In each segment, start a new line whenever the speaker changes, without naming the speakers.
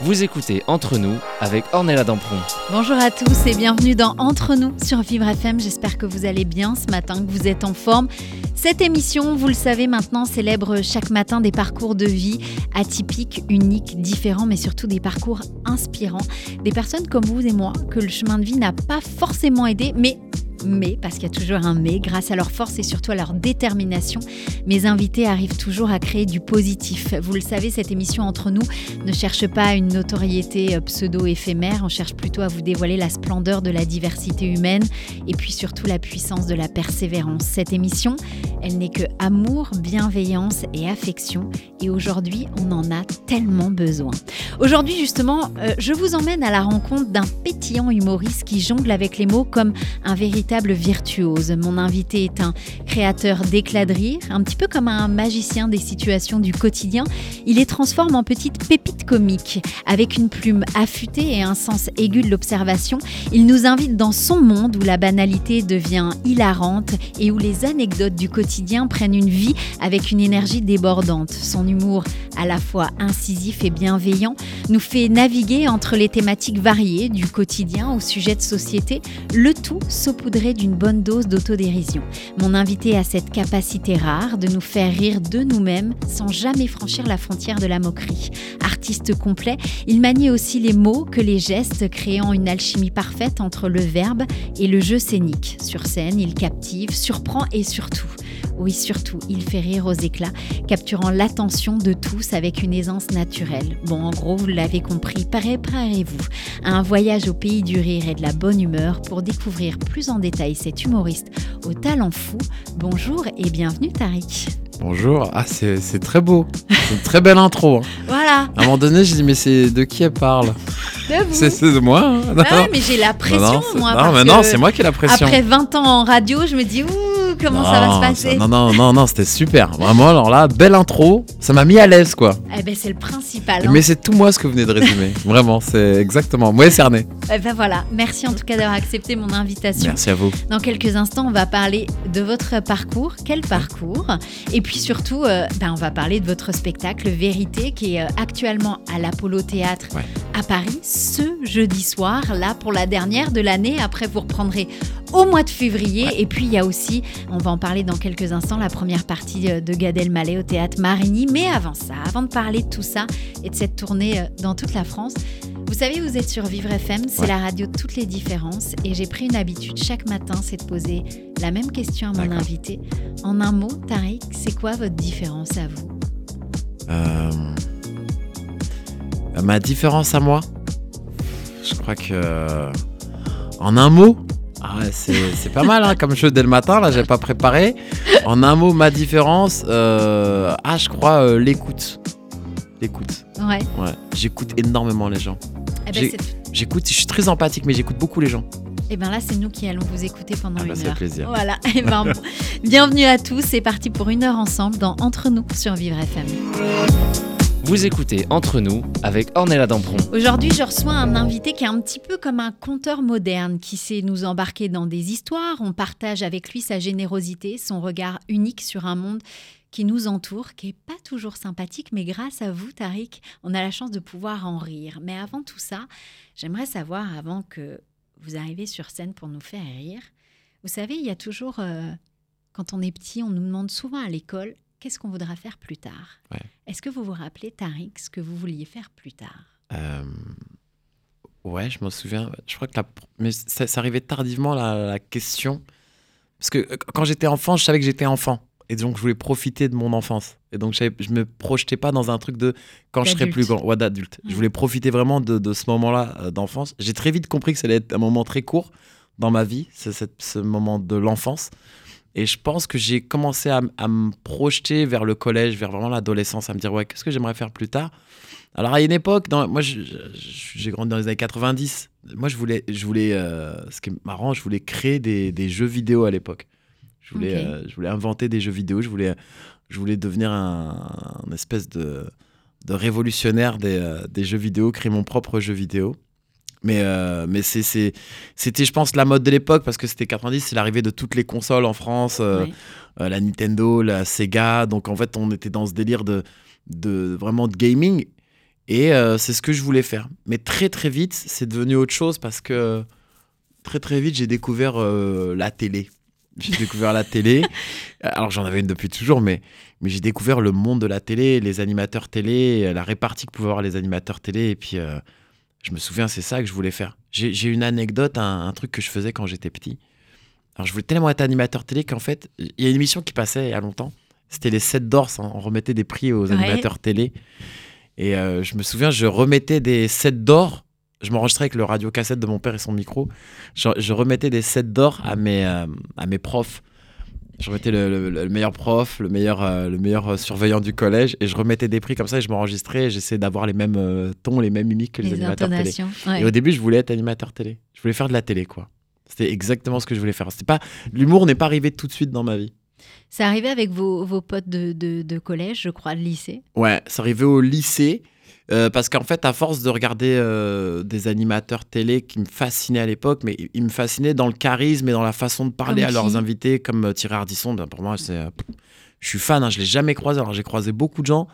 Vous écoutez Entre nous avec Ornella Dampron.
Bonjour à tous et bienvenue dans Entre nous sur Vivre FM. J'espère que vous allez bien ce matin, que vous êtes en forme. Cette émission, vous le savez maintenant, célèbre chaque matin des parcours de vie atypiques, uniques, différents, mais surtout des parcours inspirants. Des personnes comme vous et moi que le chemin de vie n'a pas forcément aidé, mais mais, parce qu'il y a toujours un mais, grâce à leur force et surtout à leur détermination, mes invités arrivent toujours à créer du positif. Vous le savez, cette émission entre nous ne cherche pas une notoriété euh, pseudo-éphémère, on cherche plutôt à vous dévoiler la splendeur de la diversité humaine et puis surtout la puissance de la persévérance. Cette émission, elle n'est que amour, bienveillance et affection et aujourd'hui, on en a tellement besoin. Aujourd'hui, justement, euh, je vous emmène à la rencontre d'un pétillant humoriste qui jongle avec les mots comme un véritable virtuose. Mon invité est un créateur d'éclat de rire, un petit peu comme un magicien des situations du quotidien. Il les transforme en petites pépites comiques. Avec une plume affûtée et un sens aigu de l'observation, il nous invite dans son monde où la banalité devient hilarante et où les anecdotes du quotidien prennent une vie avec une énergie débordante. Son humour, à la fois incisif et bienveillant, nous fait naviguer entre les thématiques variées du quotidien au sujet de société, le tout saupoudré d'une bonne dose d'autodérision. Mon invité a cette capacité rare de nous faire rire de nous-mêmes sans jamais franchir la frontière de la moquerie. Artiste complet, il manie aussi les mots que les gestes, créant une alchimie parfaite entre le verbe et le jeu scénique. Sur scène, il captive, surprend et surtout oui, surtout, il fait rire aux éclats, capturant l'attention de tous avec une aisance naturelle. Bon, en gros, vous l'avez compris, préparez-vous à un voyage au pays du rire et de la bonne humeur pour découvrir plus en détail cet humoriste au talent fou. Bonjour et bienvenue Tariq.
Bonjour, ah c'est très beau, c'est une très belle intro. Hein.
Voilà.
À un moment donné, je dis mais c'est de qui elle parle? C'est de moi. Hein.
Ah mais j'ai la pression moi.
Non, mais non, c'est moi qui ai la pression.
Après 20 ans en radio, je me dis ouh comment ça va se passer.
non, non, non, non, c'était super. Vraiment, alors là, belle intro. Ça m'a mis à l'aise, quoi.
Eh ben, c'est le principal. Hein.
Mais c'est tout moi ce que vous venez de résumer. Vraiment, c'est exactement. Moi, cerné.
Eh ben voilà. Merci en tout cas d'avoir accepté mon invitation.
Merci à vous.
Dans quelques instants, on va parler de votre parcours. Quel parcours? Et puis surtout, euh, ben, on va parler de votre spectacle Vérité qui est euh, actuellement à l'Apollo Théâtre à Paris ce jeudi soir, là pour la dernière de l'année. Après, vous reprendrez au mois de février. Et puis, il y a aussi, on va en parler dans quelques instants, la première partie euh, de Gad Elmaleh au théâtre Marigny. Mais avant ça, avant de parler de tout ça et de cette tournée euh, dans toute la France, vous savez, vous êtes sur Vivre FM, c'est la radio de toutes les différences. Et j'ai pris une habitude chaque matin, c'est de poser la même question à mon invité. En un mot, Tariq, c'est quoi votre différence à vous?
Euh, Ma différence à moi? Je crois que. En un mot? Ah c'est pas mal hein, comme jeu dès le matin, là j'ai pas préparé. En un mot, ma différence, euh, ah je crois euh, l'écoute. L'écoute.
Ouais.
Ouais. J'écoute énormément les gens. Eh ben, j'écoute, je suis très empathique, mais j'écoute beaucoup les gens.
Et eh bien là, c'est nous qui allons vous écouter pendant
ah
bah,
une heure. plaisir.
Voilà. Et eh ben, bienvenue à tous. C'est parti pour une heure ensemble dans Entre nous sur Vivre FM.
Vous écoutez Entre nous avec Ornella Dampron.
Aujourd'hui, je reçois un invité qui est un petit peu comme un conteur moderne qui sait nous embarquer dans des histoires. On partage avec lui sa générosité, son regard unique sur un monde qui nous entoure, qui est pas toujours sympathique, mais grâce à vous, Tariq, on a la chance de pouvoir en rire. Mais avant tout ça, j'aimerais savoir, avant que vous arriviez sur scène pour nous faire rire, vous savez, il y a toujours, euh, quand on est petit, on nous demande souvent à l'école, qu'est-ce qu'on voudra faire plus tard Est-ce que vous vous rappelez, Tariq, ce que vous vouliez faire plus tard
euh, Ouais, je m'en souviens. Je crois que mais ça, arrivait tardivement la, question. Parce que euh, quand j'étais enfant, je savais que j'étais enfant. Et donc, je voulais profiter de mon enfance. Et donc, je ne me projetais pas dans un truc de quand je serai plus grand, ouais, d'adulte. Je voulais profiter vraiment de, ce moment-là euh, d'enfance. J'ai très vite compris que ça allait être un moment très court dans ma vie, ce moment de l'enfance. Et je pense que j'ai commencé à, me projeter vers le collège, vers vraiment l'adolescence, à me dire, ouais, qu'est-ce que j'aimerais faire plus tard? Alors, à une époque, dans, moi, j'ai grandi dans les années 90. Moi, je voulais, je voulais euh, ce qui est marrant, je voulais créer des, des jeux vidéo à l'époque. Je voulais, euh, je voulais inventer des jeux vidéo, je voulais, je voulais devenir un, espèce de, de révolutionnaire des, euh, des, jeux vidéo, créer mon propre jeu vidéo. Mais, euh, mais c'est, c'était, je pense, la mode de l'époque parce que c'était 90, c'est l'arrivée de toutes les consoles en France, euh, euh, la Nintendo, la Sega. Donc en fait, on était dans ce délire de, de vraiment de gaming. Et c'est ce que je voulais faire. Mais très très vite, c'est devenu autre chose parce que très très vite, j'ai découvert la télé. J'ai découvert la télé. Alors j'en avais une depuis toujours, mais, mais j'ai découvert le monde de la télé, les animateurs télé, la répartie que pouvaient avoir les animateurs télé. Et puis je me souviens, c'est ça que je voulais faire. J'ai une anecdote, un, un truc que je faisais quand j'étais petit. Alors je voulais tellement être animateur télé qu'en fait, il y a une émission qui passait il y a longtemps. C'était les 7 d'or, ça, on remettait des prix aux
Ouais.
animateurs télé. Et euh, je me souviens, je remettais des 7 d'or. Je m'enregistrais avec le radio-cassette de mon père et son micro. Je, je remettais des 7 d'or à mes, euh, à mes profs. Je remettais le, le- le meilleur prof, le meilleur, euh, le meilleur euh, surveillant du collège. Et je remettais des prix comme ça et je m'enregistrais. et J'essayais d'avoir les mêmes euh, tons, les mêmes mimiques que les,
Les
animateurs télé.
ouais.
Et au début, je voulais être animateur télé. Je voulais faire de la télé, quoi. C'était exactement ce que je voulais faire. C'était pas l'humour n'est pas arrivé tout de suite dans ma vie.
C'est arrivé avec vos, vos potes de, de- de collège, je crois, de lycée.
Ouais, c'est arrivé au lycée. Euh, parce qu'en fait, à force de regarder euh, des animateurs télé qui me fascinaient à l'époque, mais ils me fascinaient dans le charisme et dans la façon de parler
Comme
à leurs invités, comme euh, Thierry Ardisson. Ben, pour moi, c'est, euh, je suis fan. Hein, je l'ai jamais croisé. Alors j'ai croisé beaucoup de gens.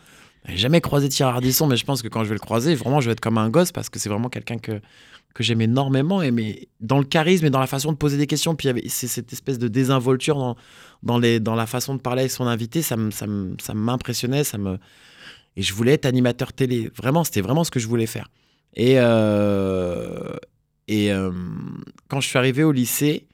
J'ai jamais croisé Thierry Ardisson, mais je pense que quand je vais le croiser, vraiment, je vais être comme un gosse parce que c'est vraiment quelqu'un que que j'aime énormément. Et mais dans le charisme et dans la façon de poser des questions, puis c'est cette espèce de désinvolture dans dans les dans la façon de parler avec son invité, ça me ça me- ça m'impressionnait, ça me et je voulais être animateur télé. Vraiment, c'était vraiment ce que je voulais faire. Et, euh, et euh, quand je suis arrivé au lycée,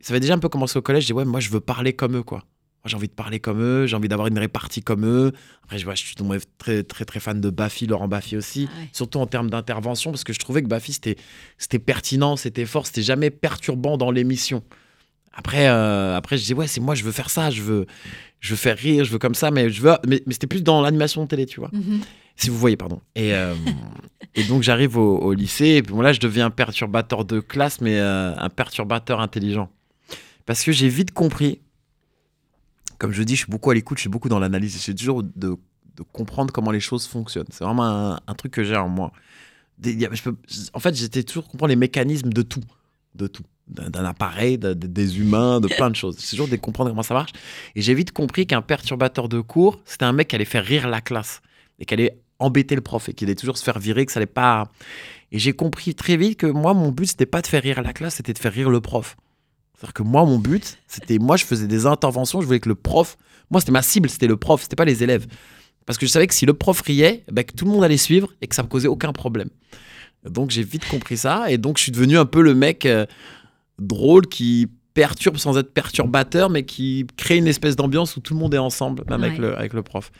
ça avait déjà un peu commencé au collège. Je dis, ouais, moi, je veux parler comme eux, quoi. Moi, j'ai envie de parler comme eux, j'ai envie d'avoir une répartie comme eux. Après, je, vois, je suis tombé très, très, très fan de Baffy, Laurent Baffy aussi.
Ah ouais.
Surtout en termes d'intervention, parce que je trouvais que Baffy, c'était c'était pertinent, c'était fort, c'était jamais perturbant dans l'émission. Après, euh, après, je dis, ouais, c'est moi, je veux faire ça, je veux, je veux faire rire, je veux comme ça, mais, je veux, mais, mais c'était plus dans l'animation télé, tu vois.
Mhm.
Si vous voyez, pardon. Et, euh, et donc j'arrive au, au lycée, et puis bon, là je deviens un perturbateur de classe, mais euh, un perturbateur intelligent. Parce que j'ai vite compris, comme je dis, je suis beaucoup à l'écoute, je suis beaucoup dans l'analyse, j'essaie toujours de, de comprendre comment les choses fonctionnent. C'est vraiment un, un truc que j'ai en moi. Des- je peux- en fait, j'étais toujours comprendre les mécanismes de tout. De tout. D'un appareil, de- de- des humains, de plein de choses. C'est toujours de comprendre comment ça marche. Et j'ai vite compris qu'un perturbateur de cours, c'était un mec qui allait faire rire la classe et qui allait embêter le prof et qui allait toujours se faire virer, que ça allait pas. Et j'ai compris très vite que moi, mon but, c'était pas de faire rire la classe, c'était de faire rire le prof. C'est-à-dire que moi, mon but, c'était. Moi, je faisais des interventions, je voulais que le prof. Moi, c'était ma cible, c'était le prof, c'était pas les élèves. Parce que je savais que si le prof riait, ben, que tout le monde allait suivre et que ça me causait aucun problème. Donc, j'ai vite compris ça. Et donc, je suis devenu un peu le mec euh, drôle qui perturbe sans être perturbateur, mais qui crée une espèce d'ambiance où tout le monde est ensemble, même avec, le, avec le prof.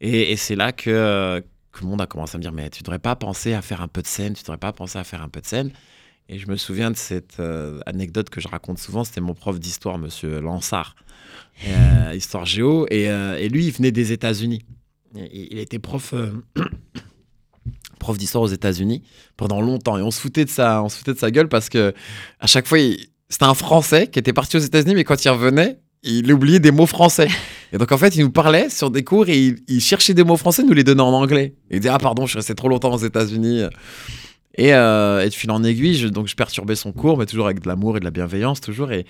Et, et c'est là que, que le monde a commencé à me dire Mais tu devrais pas penser à faire un peu de scène, tu devrais pas penser à faire un peu de scène. Et je me souviens de cette euh, anecdote que je raconte souvent c'était mon prof d'histoire, monsieur Lansard, euh, histoire géo. Et, euh, et lui, il venait des États-Unis. Il, il était prof. prof d'histoire aux États-Unis pendant longtemps. Et on se foutait de sa on se foutait de sa gueule parce que à chaque fois il- c'était un français qui était parti aux États-Unis mais quand il revenait il oubliait des mots français. Et donc en fait il nous parlait sur des cours et il, il cherchait des mots français nous les donnait en anglais. Il disait ah pardon je suis resté trop longtemps aux États-Unis. Et, euh, et de fil en aiguille je, donc je perturbais son cours mais toujours avec de l'amour et de la bienveillance toujours. Et,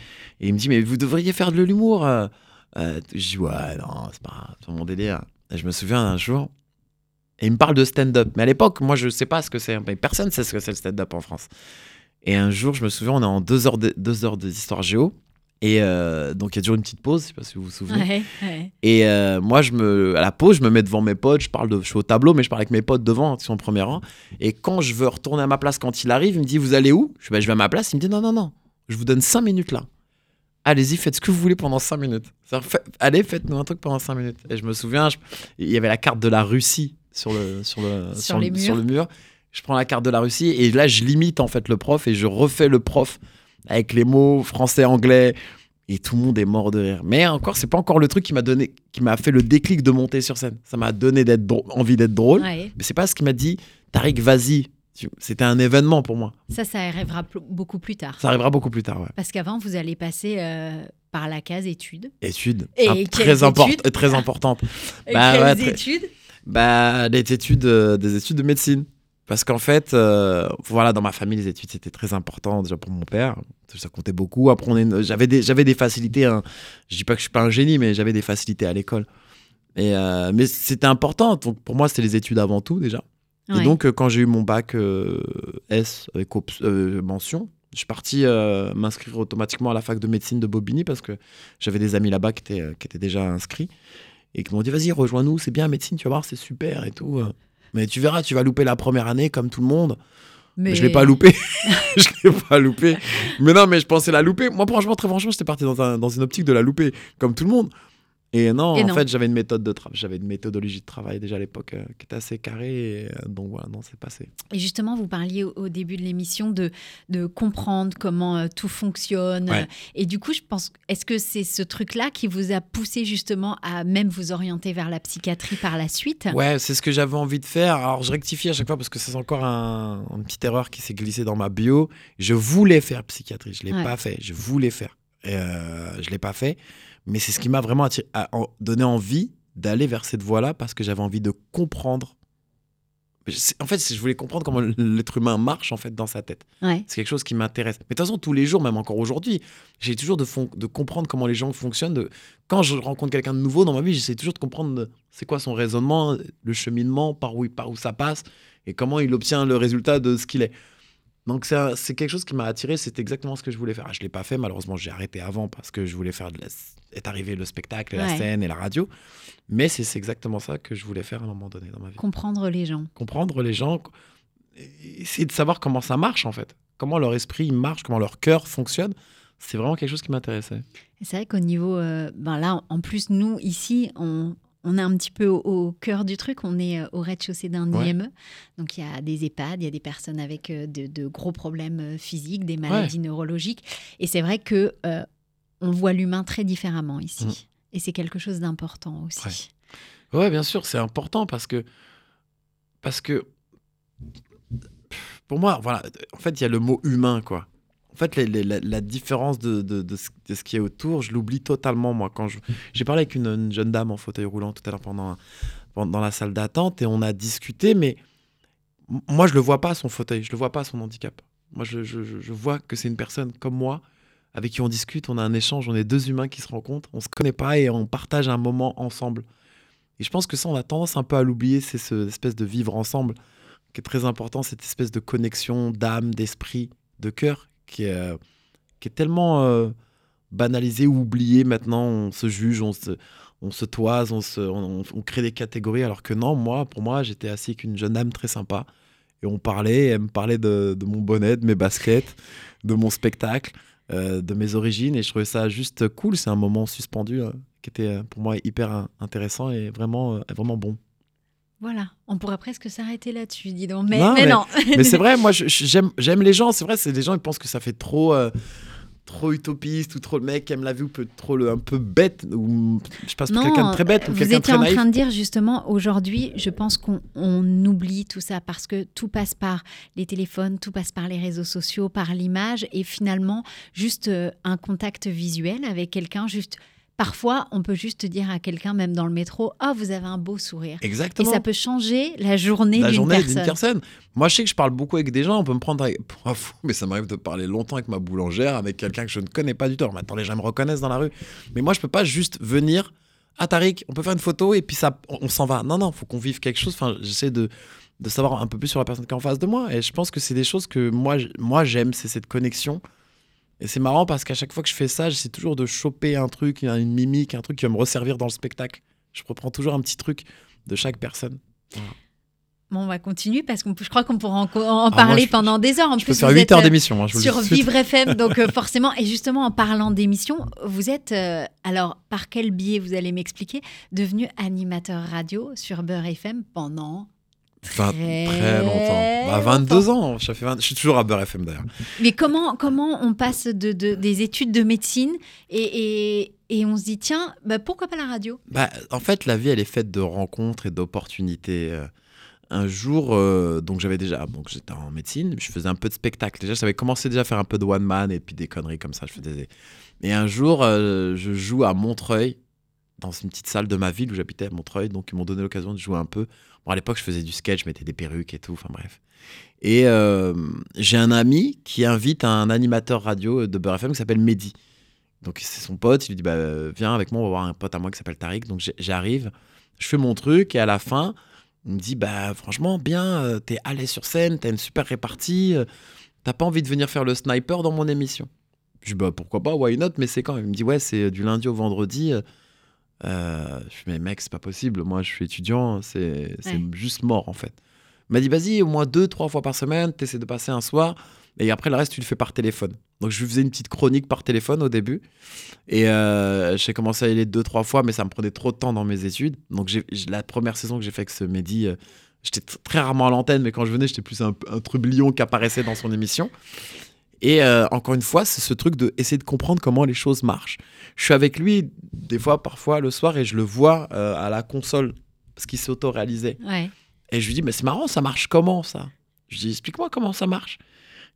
et il me dit mais vous devriez faire de l'humour euh. Euh, je dis ouais non c'est pas pas mon délire. Et je me souviens d'un jour et il me parle de stand-up. Mais à l'époque, moi, je sais pas ce que c'est. Personne ne sait ce que c'est le stand-up en France. Et un jour, je me souviens, on est en deux heures de- deux heures d'histoire géo. Et euh, donc, il y a toujours une petite pause, je sais pas si vous vous souvenez.
Ouais, ouais.
Et euh, moi, je me, à la pause, je me mets devant mes potes, je parle de, je suis au tableau, mais je parle avec mes potes devant, qui sont au premier rang. Et quand je veux retourner à ma place, quand il arrive, il me dit, vous allez où? Je, dis, Bah, je vais à ma place. Il me dit, non, non, non, je vous donne cinq minutes là. Allez-y, faites ce que vous voulez pendant cinq minutes. Fait- allez, faites-nous un truc pendant cinq minutes. Et je me souviens, je- il y avait la carte de la Russie sur le, sur le,
Sur les
le,
murs.
sur le mur. Je prends la carte de la Russie et là, je limite en fait le prof et je refais le prof avec les mots français, anglais. Et tout le monde est mort de rire. Mais encore, c'est pas encore le truc qui m'a donné, qui m'a fait le déclic de monter sur scène. Ça m'a donné d'être envie d'être drôle.
Ouais.
Mais c'est pas ce qui m'a dit, Tariq, vas-y. C'était un événement pour moi.
Ça, ça arrivera beaucoup plus tard.
Ça arrivera beaucoup plus tard, ouais.
Parce qu'avant, vous allez passer euh, par la case études.
Études.
Et
Ah, très, import-
études
très importantes.
Et
Bah ouais, très-
études
Bah, les études, euh, des études de médecine. Parce qu'en fait, euh, voilà, dans ma famille, les études, c'était très important, déjà pour mon père. Ça comptait beaucoup. Après, j'avais des, j'avais des facilités. hein. Je dis pas que je suis pas un génie, mais j'avais des facilités à l'école. Et, euh, mais c'était important. Donc, pour moi, c'était les études avant tout, déjà.
Ouais.
Et donc, quand j'ai eu mon bac S avec mention, je suis parti euh, m'inscrire automatiquement à la fac de médecine de Bobigny parce que j'avais des amis là-bas qui étaient, qui étaient déjà inscrits et qui m'ont dit vas-y rejoins-nous c'est bien médecine tu vas voir c'est super et tout. Mais tu verras tu vas louper la première année comme tout le monde. Mais je l'ai pas loupé. Je l'ai pas loupé. Mais non mais je pensais la louper. Moi franchement très franchement j'étais parti dans, un- dans une optique de la louper comme tout le monde et non
Et
en
non.
fait j'avais une méthode de travail j'avais une méthodologie de travail déjà à l'époque euh, qui était assez carrée et, euh, donc voilà non c'est passé
Et justement, vous parliez au, au début de l'émission de, de comprendre comment euh, tout fonctionne.
Ouais.
Et du coup, je pense, est-ce que c'est ce truc-là qui vous a poussé justement à même vous orienter vers la psychiatrie par la suite?
Ouais, c'est ce que j'avais envie de faire. Alors, je rectifie à chaque fois parce que c'est encore un, une petite erreur qui s'est glissée dans ma bio. Je voulais faire psychiatrie, je l'ai
Ouais.
pas fait. Je voulais faire. Et je l'ai pas fait. Mais c'est ce qui m'a vraiment attiré- a- donné envie d'aller vers cette voie-là parce que j'avais envie de comprendre. En fait, je voulais comprendre comment l'être humain marche en fait dans sa tête.
Ouais.
C'est quelque chose qui m'intéresse. Mais de toute façon, tous les jours, même encore aujourd'hui, j'ai toujours de, de comprendre comment les gens fonctionnent. De... Quand je rencontre quelqu'un de nouveau dans ma vie, j'essaie toujours de comprendre euh, c'est quoi son raisonnement, le cheminement, par où, par où ça passe, et comment il obtient le résultat de ce qu'il est. Donc c'est quelque chose qui m'a attiré, c'est exactement ce que je voulais faire. Ah, Je ne l'ai pas fait, malheureusement, j'ai arrêté avant parce que je voulais faire de la... est arrivé le spectacle, la scène et la radio. Mais c'est exactement ça que je voulais faire à un moment donné dans ma vie
Comprendre les gens.
comprendre les gens, essayer de savoir comment ça marche en fait, comment leur esprit marche, comment leur cœur fonctionne. C'est vraiment quelque chose qui m'intéressait.
C'est vrai qu'au niveau, euh, ben là, en plus, nous, ici, on, on est un petit peu au, au cœur du truc. On est euh, au rez-de-chaussée d'un
Ouais.
IME. Donc, il y a des EHPAD, il y a des personnes avec euh, de, de gros problèmes euh, physiques, des maladies neurologiques. Et c'est vrai que euh, on voit l'humain très différemment ici.
Mm.
Et c'est quelque chose d'important aussi.
Ouais. Ouais, bien sûr, c'est important parce que parce que pour moi, voilà, en fait, il y a le mot humain quoi. En fait, la, différence de, ce, qui est autour, je l'oublie totalement moi. Quand j'ai parlé avec une, une jeune dame en fauteuil roulant tout à l'heure pendant, dans la salle d'attente et on a discuté, mais moi je le vois pas son fauteuil, je le vois pas son handicap. Moi, je, je- vois que c'est une personne comme moi avec qui on discute, on a un échange, on est deux humains qui se rencontrent, on se connaît pas et on partage un moment ensemble. Et je pense que ça, on a tendance un peu à l'oublier, c'est cette espèce de vivre ensemble qui est très important, cette espèce de connexion d'âme, d'esprit, de cœur qui est, euh, qui est tellement euh, banalisée ou oubliée maintenant. On se juge, on se, toise, on, se, crée des catégories, alors que non, moi, pour moi, j'étais assis avec une jeune dame très sympa. Et on parlait, elle me parlait de, mon bonnet, de mes baskets, de mon spectacle, euh, de mes origines. Et je trouvais ça juste cool. C'est un moment suspendu qui était pour moi hyper intéressant et vraiment, vraiment bon.
Voilà, on pourrait presque s'arrêter là-dessus, dis donc. Mais,
Non,
mais
mais-
non.
Mais c'est vrai, moi, j'aime les gens. C'est vrai, c'est des gens, ils pensent que ça fait trop, euh, trop utopiste ou trop le mec qui aime la vie ou peut trop le, un peu bête ou je passe pour quelqu'un de très bête ou
vous
quelqu'un de
étiez
très
en train de dire justement aujourd'hui, je pense qu'on on oublie tout ça parce que tout passe par les téléphones, tout passe par les réseaux sociaux, par l'image et finalement juste euh, un contact visuel avec quelqu'un. Juste parfois, on peut juste dire à quelqu'un, même dans le métro, ah vous avez un beau sourire. Et
Exactement.
ça peut changer la journée
la
d'une
journée d'une
personne.
personne. Moi, je sais que je parle beaucoup avec des gens. On peut me prendre pour un fou, mais ça m'arrive de parler longtemps avec ma boulangère, avec quelqu'un que je ne connais pas du tout. Alors maintenant, les gens me reconnaissent dans la rue. Mais moi, je peux pas juste venir. Ah, Tariq, on peut faire une photo et puis ça, on, on s'en va. Non, non, faut qu'on vive quelque chose. Enfin, j'essaie de, de savoir un peu plus sur la personne qui est en face de moi. Et je pense que c'est des choses que moi, moi j'aime, c'est cette connexion. Et c'est marrant parce qu'à chaque fois que je fais ça, j'essaie toujours de choper un truc, une une mimique, un truc qui va me resservir dans le spectacle. Je reprends toujours un petit truc de chaque personne.
Bon, on va continuer parce que je crois qu'on pourra en, en
moi,
parler
je-
pendant des heures. En
Je
plus,
peux faire
vous
8
êtes,
heures
euh,
d'émission. hein, je vous le dis
sur. Vivre FM. Donc euh, forcément, et justement en parlant d'émission, vous êtes, euh, alors par quel biais vous allez m'expliquer, devenu animateur radio sur Beurre FM pendant... Très
très longtemps. Bah, 22 ans. Ça fait 20 Je suis toujours à Beurre FM d'ailleurs.
Mais comment, comment on passe de, de- des études de médecine et, et, et on se dit, tiens, bah, pourquoi pas la radio?
Bah, en fait, la vie, elle est faite de rencontres et d'opportunités. Euh, Un jour, euh, donc j'avais déjà, donc j'étais en médecine, je faisais un peu de spectacle. Déjà, j'avais commencé déjà à faire un peu de one man et puis des conneries comme ça. Je faisais. Et un jour, euh, je joue à Montreuil dans une petite salle de ma ville où j'habitais à Montreuil. Donc, ils m'ont donné l'occasion de jouer un peu. Bon, à l'époque, je faisais du sketch, je mettais des perruques et tout. Enfin, bref. Et euh, j'ai un ami qui invite un animateur radio de Beurre FM qui s'appelle Mehdi. Donc, c'est son pote. Il lui dit bah, Viens avec moi, on va voir un pote à moi qui s'appelle Tariq. Donc, j'arrive, je fais mon truc et à la fin, il me dit Bah, franchement, bien, euh, t'es allé sur scène, t'as une super répartie. euh, T'as pas envie de venir faire le sniper dans mon émission Je dis Bah, pourquoi pas, why not Mais c'est quand Il me dit Ouais, c'est du lundi au vendredi. Euh, je fais, mais mec, c'est pas possible. Moi, je suis étudiant, c'est
Ouais.
juste mort en fait. Il m'a dit, vas-y, au moins deux, trois fois par semaine, t'essaies de passer un soir, et après le reste, tu le fais par téléphone. Donc, je lui faisais une petite chronique par téléphone au début, et euh, j'ai commencé à y aller deux, trois fois, mais ça me prenait trop de temps dans mes études. Donc, la première saison que j'ai fait avec ce Mehdi, euh, j'étais très rarement à l'antenne, mais quand je venais, j'étais plus un, un trublion qui apparaissait dans son émission. Et euh, encore une fois, c'est ce truc de essayer de comprendre comment les choses marchent. Je suis avec lui des fois, parfois le soir, et je le vois euh, à la console parce qu'il s'est auto-réalisé.
Ouais.
Et je lui dis, mais c'est marrant, ça marche comment ça? Je dis, explique-moi comment ça marche.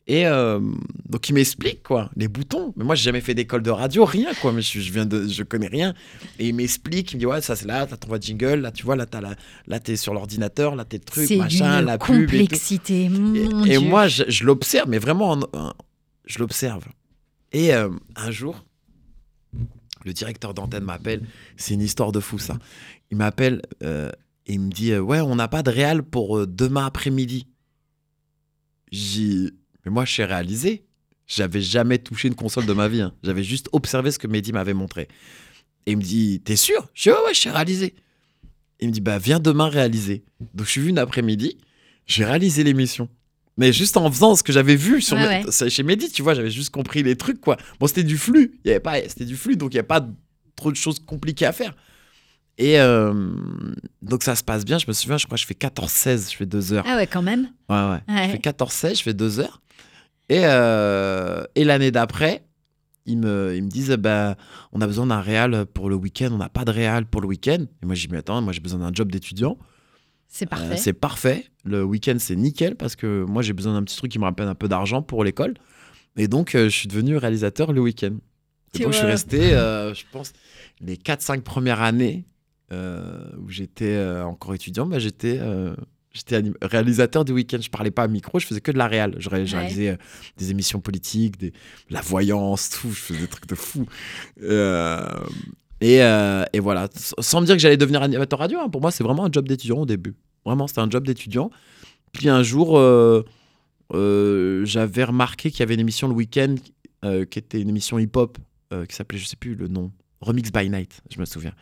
Et euh, donc il m'explique quoi, les boutons. Mais moi j'ai jamais fait d'école de radio, rien quoi. Mais je, je viens de, je connais rien. Et il m'explique, il me dit ouais ça c'est là, t'as ton voix de jingle, là tu vois là t'as la, là t'es sur l'ordinateur, là t'es le truc machin, la pub et tout.
complexité.
Et,
mon
et
Dieu.
moi, je, je l'observe, mais vraiment, en- en- je l'observe. Et euh, un jour, le directeur d'antenne m'appelle. C'est une histoire de fou, ça. Il m'appelle euh, et il me dit euh, Ouais, on n'a pas de réal pour demain après-midi. J'ai. Mais moi, je suis réalisé. J'avais jamais touché une console de ma vie. hein. J'avais juste observé ce que Mehdi m'avait montré. Et il me dit T'es sûr? Je dis Ouais, ouais, je suis réalisé. Il me dit Bah, viens demain réaliser. Donc, je suis venu après-midi. J'ai réalisé l'émission. Mais juste en faisant ce que j'avais vu sur
Ouais,
mes-
ouais.
ça, chez Mehdi, tu vois, j'avais juste compris les trucs, quoi. Bon, c'était du flux. Il y avait pas, c'était du flux, donc il n'y a pas trop de choses compliquées à faire. Et euh, donc ça se passe bien. Je me souviens, je crois que je fais 14-16, je fais deux heures.
Ah ouais, quand même.
Ouais, ouais.
Ouais.
Je fais 14-16, je fais deux heures. Et, euh, et l'année d'après, ils me, ils me disent bah, on a besoin d'un réal pour le week-end, on n'a pas de réal pour le week-end. Et moi, j'ai dit mais attends, moi j'ai besoin d'un job d'étudiant.
C'est
Euh,
parfait.
c'est parfait. Le week-end, c'est nickel parce que moi, j'ai besoin d'un petit truc qui me rappelle un peu d'argent pour l'école. Et donc, euh, je suis devenu réalisateur le week-end. Et donc, je suis resté, euh, je pense, les 4-5 premières années où j'étais encore étudiant, bah, j'étais j'étais réalisateur du week-end. Je parlais pas à micro, je faisais que de la réal. Je, ré-
Ouais.
réalisais des émissions politiques, des, la voyance, tout. Je faisais des trucs de fou. Et, euh, et voilà, sans me dire que j'allais devenir animateur radio, hein, pour moi, c'est vraiment un job d'étudiant au début. Vraiment, c'était un job d'étudiant. Puis un jour, euh, euh, j'avais remarqué qu'il y avait une émission le week-end qui était une émission hip-hop qui s'appelait, je sais plus le nom, Remix by Night, je me souviens.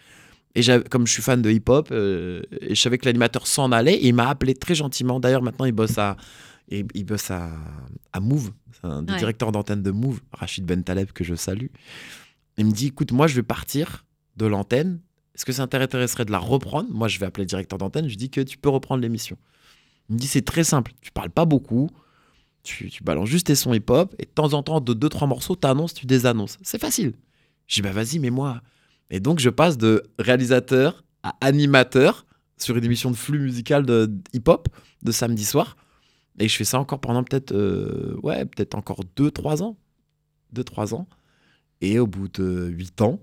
Et comme je suis fan de hip-hop, et je savais que l'animateur s'en allait, et il m'a appelé très gentiment. D'ailleurs, maintenant, il bosse à, il, il bosse à, à Move, c'est un
Ouais.
directeurs d'antenne de Move, Rachid Ben Taleb, que je salue. Il me dit, écoute, moi, je vais partir de l'antenne. Est-ce que ça t'intéresserait de la reprendre? Moi, je vais appeler le directeur d'antenne. Je dis que tu peux reprendre l'émission. Il me dit, c'est très simple. Tu parles pas beaucoup. Tu, balances juste tes sons hip-hop. Et de temps en temps, de deux, trois morceaux, tu annonces, tu désannonces. C'est facile. Je dis, bah vas-y, mais moi. Et donc, je passe de réalisateur à animateur sur une émission de flux musical de hip-hop de samedi soir. Et je fais ça encore pendant peut-être, euh, ouais, peut-être encore deux, trois ans. Deux, trois ans. Et au bout de 8 ans,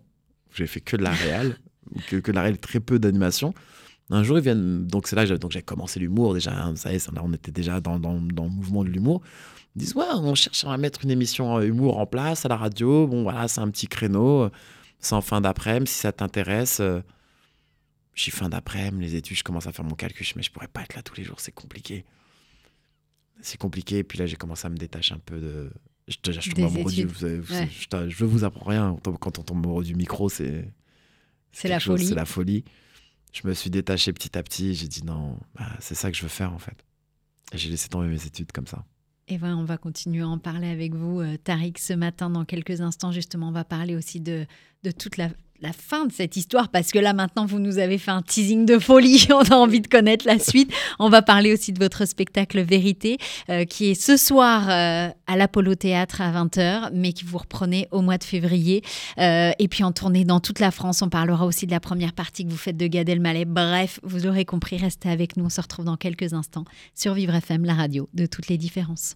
j'ai fait que de la réal, ou que, que de la réal, très peu d'animation. Un jour, ils viennent, donc c'est là que j'ai commencé l'humour déjà, ça y est, on était déjà dans, dans, dans le mouvement de l'humour. Ils disent, ouais, on cherche à mettre une émission euh, humour en place à la radio, bon voilà, c'est un petit créneau, euh, c'est en fin d'après-midi, si ça t'intéresse. euh, J'ai fin d'après-midi, les études, je commence à faire mon calcul, je mais je pourrais pas être là tous les jours, c'est compliqué. C'est compliqué, et puis là j'ai commencé à me détacher un peu de... Je, je tombe amoureux du- vous
Ouais.
je, je vous apprends rien, quand on tombe amoureux du micro, c'est...
C'est la
chose,
folie.
C'est la folie. Je me suis détaché petit à petit. J'ai dit non, bah, c'est ça que je veux faire en fait. Et j'ai laissé tomber mes études comme ça.
Et ben, on va continuer à en parler avec vous, euh, Tariq, ce matin. Dans quelques instants, justement, on va parler aussi de, de toute la, la fin de cette histoire, parce que là, maintenant, vous nous avez fait un teasing de folie. On a envie de connaître la suite. On va parler aussi de votre spectacle Vérité, euh, qui est ce soir euh, à l'Apollo Théâtre à 20h, mais qui vous reprenez au mois de février. Euh, et puis en tournée dans toute la France. On parlera aussi de la première partie que vous faites de Gad Elmaleh. Bref, vous aurez compris, restez avec nous. On se retrouve dans quelques instants sur Vivre FM, la radio de toutes les différences.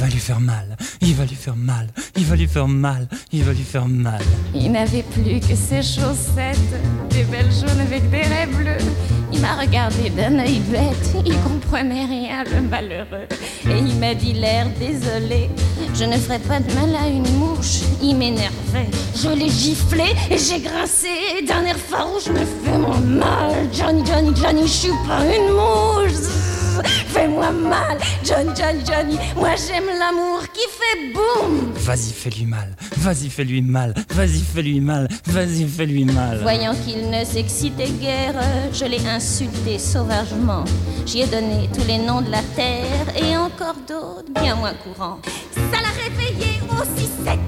Il va lui faire mal, il va lui faire mal, il va lui faire mal, il va lui faire mal.
Il n'avait plus que ses chaussettes, des belles jaunes avec des raies bleues. Il m'a regardé d'un œil bête, il comprenait rien, le malheureux. Et il m'a dit l'air désolé, je ne ferai pas de mal à une mouche. Il m'énervait, je l'ai giflé et j'ai grincé. D'un air farouche, me fais mon mal. Johnny, Johnny, Johnny, je suis pas une mouche. Fais-moi mal, Johnny, Johnny, Johnny. Moi j'aime l'amour qui fait boum.
Vas-y, fais-lui mal, vas-y, fais-lui mal, vas-y, fais-lui mal, vas-y, fais-lui mal.
Voyant qu'il ne s'excitait guère, je l'ai insulté sauvagement. J'y ai donné tous les noms de la terre et encore d'autres bien moins courants. Ça l'a réveillé aussi sec.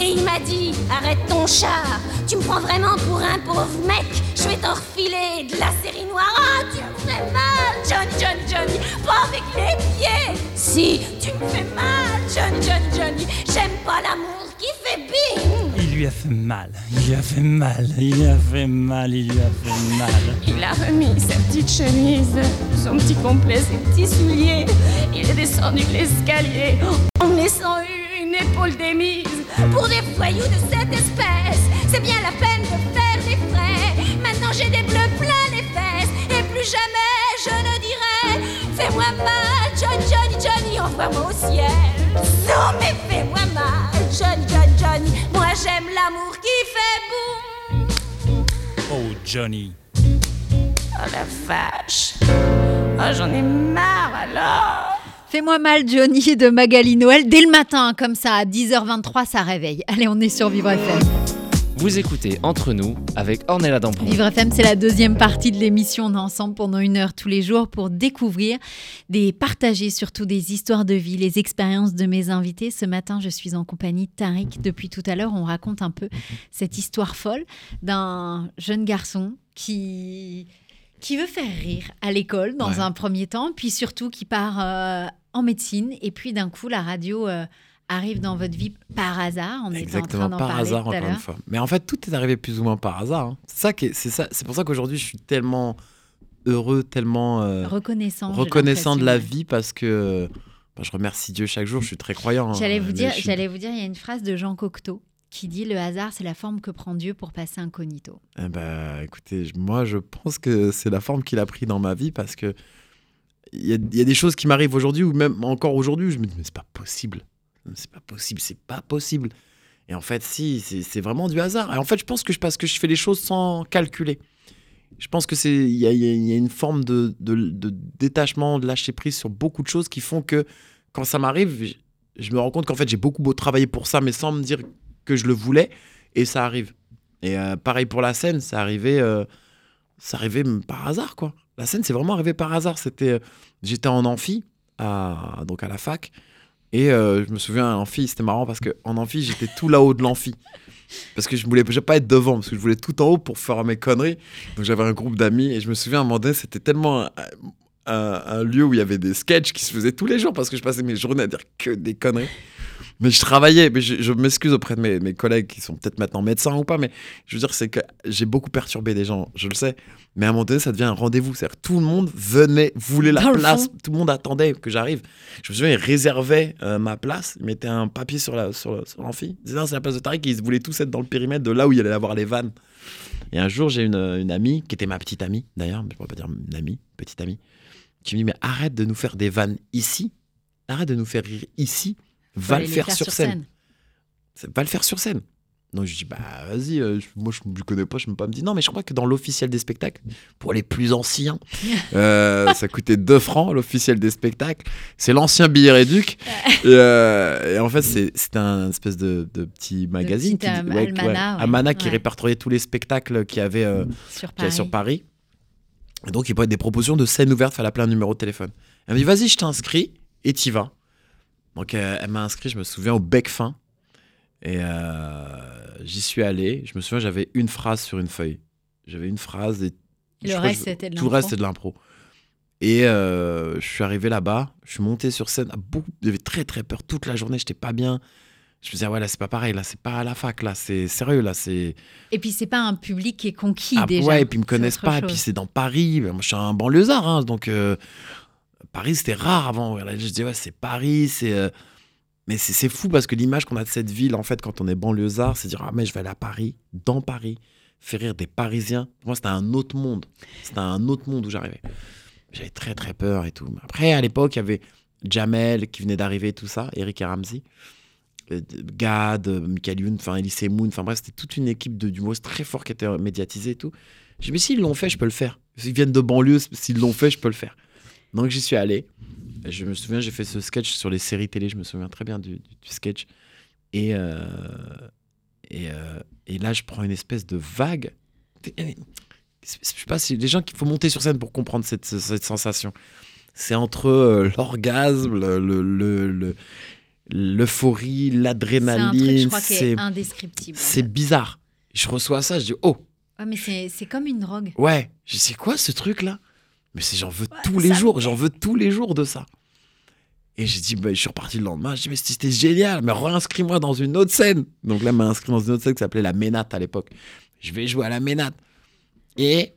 Et il m'a dit Arrête ton char, tu me prends vraiment pour un pauvre mec. Je vais t'en refiler de la série noire. Ah, tu me fais mal, Johnny. Tu me fais mal, Johnny, Johnny, Johnny. J'aime pas l'amour qui fait bing.
Il lui a fait mal, il lui a fait mal, il lui a fait mal, il lui a fait mal.
Il a remis sa petite chemise, son petit complet, ses petits souliers. Il est descendu l'escalier en me laissant une épaule démise. Pour des voyous de cette espèce, c'est bien la peine de faire des frais. Maintenant j'ai des bleus plein les fesses et plus jamais je ne dirai Fais-moi mal, Johnny, Johnny, Johnny, envoie-moi au ciel. Non mais fais-moi mal, Johnny, Johnny, Johnny. Moi j'aime l'amour qui fait boum.
Oh, Johnny.
Oh la vache. Oh j'en ai marre alors.
Fais-moi mal, Johnny de Magali Noël. Dès le matin, comme ça, à 10h23, ça réveille. Allez, on est sur Vivre FM.
Vous écoutez Entre nous avec Ornella Dampron.
Vivre FM, c'est la deuxième partie de l'émission. On est ensemble pendant une heure tous les jours pour découvrir, des partager surtout des histoires de vie, les expériences de mes invités. Ce matin, je suis en compagnie de Tariq. Depuis tout à l'heure, on raconte un peu cette histoire folle d'un jeune garçon qui qui veut faire rire à l'école dans
Ouais.
un premier temps, puis surtout qui part euh, en médecine, et puis d'un coup la radio euh, arrive dans votre vie par hasard. On était en
Exactement,
train
par hasard encore une fois. Mais en fait, tout est arrivé plus ou moins par hasard. hein. C'est ça qui est- c'est ça, c'est pour ça qu'aujourd'hui je suis tellement heureux, tellement euh,
Reconnaissant.
reconnaissant de la vie parce que bah, je remercie Dieu chaque jour. Je suis très croyant. hein,
J'allais vous dire,
suis-
j'allais vous dire, il y a une phrase de Jean Cocteau qui dit le hasard, c'est la forme que prend Dieu pour passer incognito.
Eh ben, écoutez, moi je pense que c'est la forme qu'il a pris dans ma vie parce que il y y a des choses qui m'arrivent aujourd'hui ou même encore aujourd'hui, je me dis mais c'est pas possible, c'est pas possible, c'est pas possible. Et en fait, si, c'est vraiment du hasard. Et en fait, je pense que je, parce que je fais les choses sans calculer. Je pense que c'est il y a, une forme de, détachement, de lâcher prise sur beaucoup de choses qui font que quand ça m'arrive, je, me rends compte qu'en fait j'ai beaucoup beau travailler pour ça, mais sans me dire que je le voulais, et ça arrive. Et euh, pareil pour la scène, ça arrivait, euh, ça arrivait par hasard quoi. La scène, c'est vraiment arrivé par hasard. C'était, euh, j'étais en amphi, donc à la fac, et euh, je me souviens, en amphi, c'était marrant parce que en amphi, j'étais tout là-haut de l'amphi. Parce que je je voulais pas être devant, parce que je voulais tout en haut pour faire mes conneries. Donc j'avais un groupe d'amis, et je me souviens à un moment c'était tellement un- un lieu où il y avait des sketchs qui se faisaient tous les jours, parce que je passais mes journées à dire que des conneries. Mais je travaillais, mais je, je m'excuse auprès de mes, mes collègues qui sont peut-être maintenant médecins ou pas, mais je veux dire, c'est que j'ai beaucoup perturbé des gens, je le sais. Mais à un moment donné, ça devient un rendez-vous. C'est-à-dire tout le monde venait, voulait la
Dans
place, tout le monde attendait que j'arrive. Je me souviens, ils réservaient euh, ma place, ils mettaient un papier sur la sur, sur l'amphi. Ils disaient, non, c'est la place de Tariq, ils voulaient tous être dans le périmètre de là où il allait avoir les vannes. Et un jour, j'ai une, une amie, qui était ma petite amie d'ailleurs, mais je ne pourrais pas dire une amie, petite amie, qui me dit, mais arrête de nous faire des vannes ici, arrête de nous faire rire ici, va le faire, sur scène. Va le faire sur scène. Donc je dis bah vas-y, euh, je- moi je ne connais pas, je ne pas me dire non mais je crois que dans l'officiel des spectacles, pour les plus anciens, euh, ça coûtait 2 francs l'officiel des spectacles. C'est l'ancien billet réduc. et, euh, et en fait c'est c'était un espèce de, de petit magazine,
petit,
qui,
ouais.
almanach qui
Ouais.
répertoriait tous les spectacles qu'il y avait
Sur Paris.
sur Paris. Et donc, il peut être des propositions de scènes ouvertes, fallait appeler un numéro de téléphone. Elle me dit, vas-y, je t'inscris et t'y vas. Donc, euh, elle m'a inscrit, je me souviens, au bec fin. Et euh, j'y suis allé. Je me souviens, j'avais une phrase sur une feuille. J'avais une phrase et
Le reste,
que-
c'était de
Tout le reste, c'était de l'impro. Et euh, je suis arrivé là-bas, je suis monté sur scène. beaucoup- J'avais très très peur toute la journée, j'étais pas bien. Je me disais, ouais, là, c'est pas pareil, là, c'est pas à la fac, là, c'est sérieux, là, c'est.
Et puis, c'est pas un public qui est conquis
Ah,
déjà.
ouais, et puis ils me connaissent pas, et puis c'est dans Paris. Moi, je suis un banlieusard, hein, donc euh, Paris, c'était rare avant. Je dis, ouais, c'est Paris, c'est. euh, Mais c'est fou parce que l'image qu'on a de cette ville, en fait, quand on est banlieusard, c'est dire, ah, mais je vais aller à Paris, dans Paris, faire rire des Parisiens. Moi, c'était un autre monde. C'était un autre monde où j'arrivais. J'avais très, très peur et tout. Après, à l'époque, il y avait Jamel qui venait d'arriver, tout ça, Eric et Ramsey. euh, Gad, euh, Michael Youn, enfin Elise Moon, enfin bref, c'était toute une équipe de- d'humoristes très forts qui était médiatisée et tout. Je me suis dit, s'ils l'ont fait, je peux le faire. S'ils viennent de banlieue, s'ils l'ont fait, je peux le faire. Donc j'y suis allé. Je me souviens, j'ai fait ce sketch sur les séries télé, je me souviens très bien du, du- du sketch. Et, euh, et, euh, et là, je prends une espèce de vague. Je sais pas si les gens qu'il faut monter sur scène pour comprendre cette, cette sensation. C'est entre euh, l'orgasme, le- le- le- le- l'euphorie,
C'est
l'adrénaline. C'est
est indescriptible.
c'est bizarre. Je reçois ça, je dis oh
Ouais, mais c'est c'est comme une drogue.
ouais, je c'est quoi ce truc là Mais c'est j'en veux
Ouais,
tous les jours, j'en veux tous les jours de ça. Et j'ai dit bah, je suis reparti le lendemain, je dis mais c'était génial, mais réinscris-moi dans une autre scène. Donc là, m'a inscrit dans une autre scène qui s'appelait la Ménate à l'époque. Je vais jouer à la Ménate. Et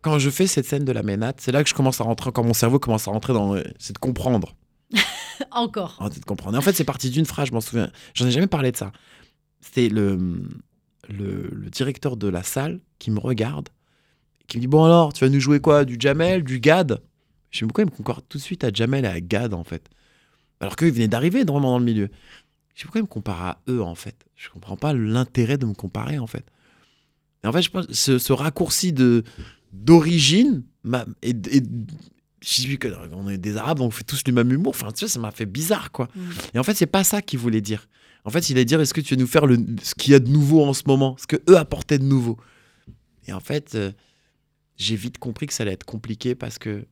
quand je fais cette scène de la Ménate, c'est là que je commence à rentrer, quand mon cerveau commence à rentrer dans, c'est de comprendre.
Encore.
En fait, de comprendre. Et en fait, c'est parti d'une phrase, je m'en souviens. J'en ai jamais parlé de ça. C'était le, le, le directeur de la salle qui me regarde, qui me dit Bon, alors, tu vas nous jouer quoi? Du Jamel, du Gad? Je dis Mais pourquoi il me compare tout de suite à Jamel et à Gad, en fait? Alors qu'eux, ils venaient d'arriver vraiment dans le milieu. Je dis Pourquoi il me compare à eux, en fait? Je comprends pas l'intérêt de me comparer, en fait. Et en fait, je pense que ce, ce raccourci de d'origine et, et j'ai vu qu'on est des arabes donc on fait tous le même humour. Enfin tu vois ça m'a fait bizarre quoi.
Mm.
et en fait c'est pas ça qu'il voulait dire. En fait il allait dire est-ce que tu veux nous faire le, ce qu'il y a de nouveau en ce moment? Ce que eux apportaient de nouveau. Et en fait euh, j'ai vite compris que ça allait être compliqué parce que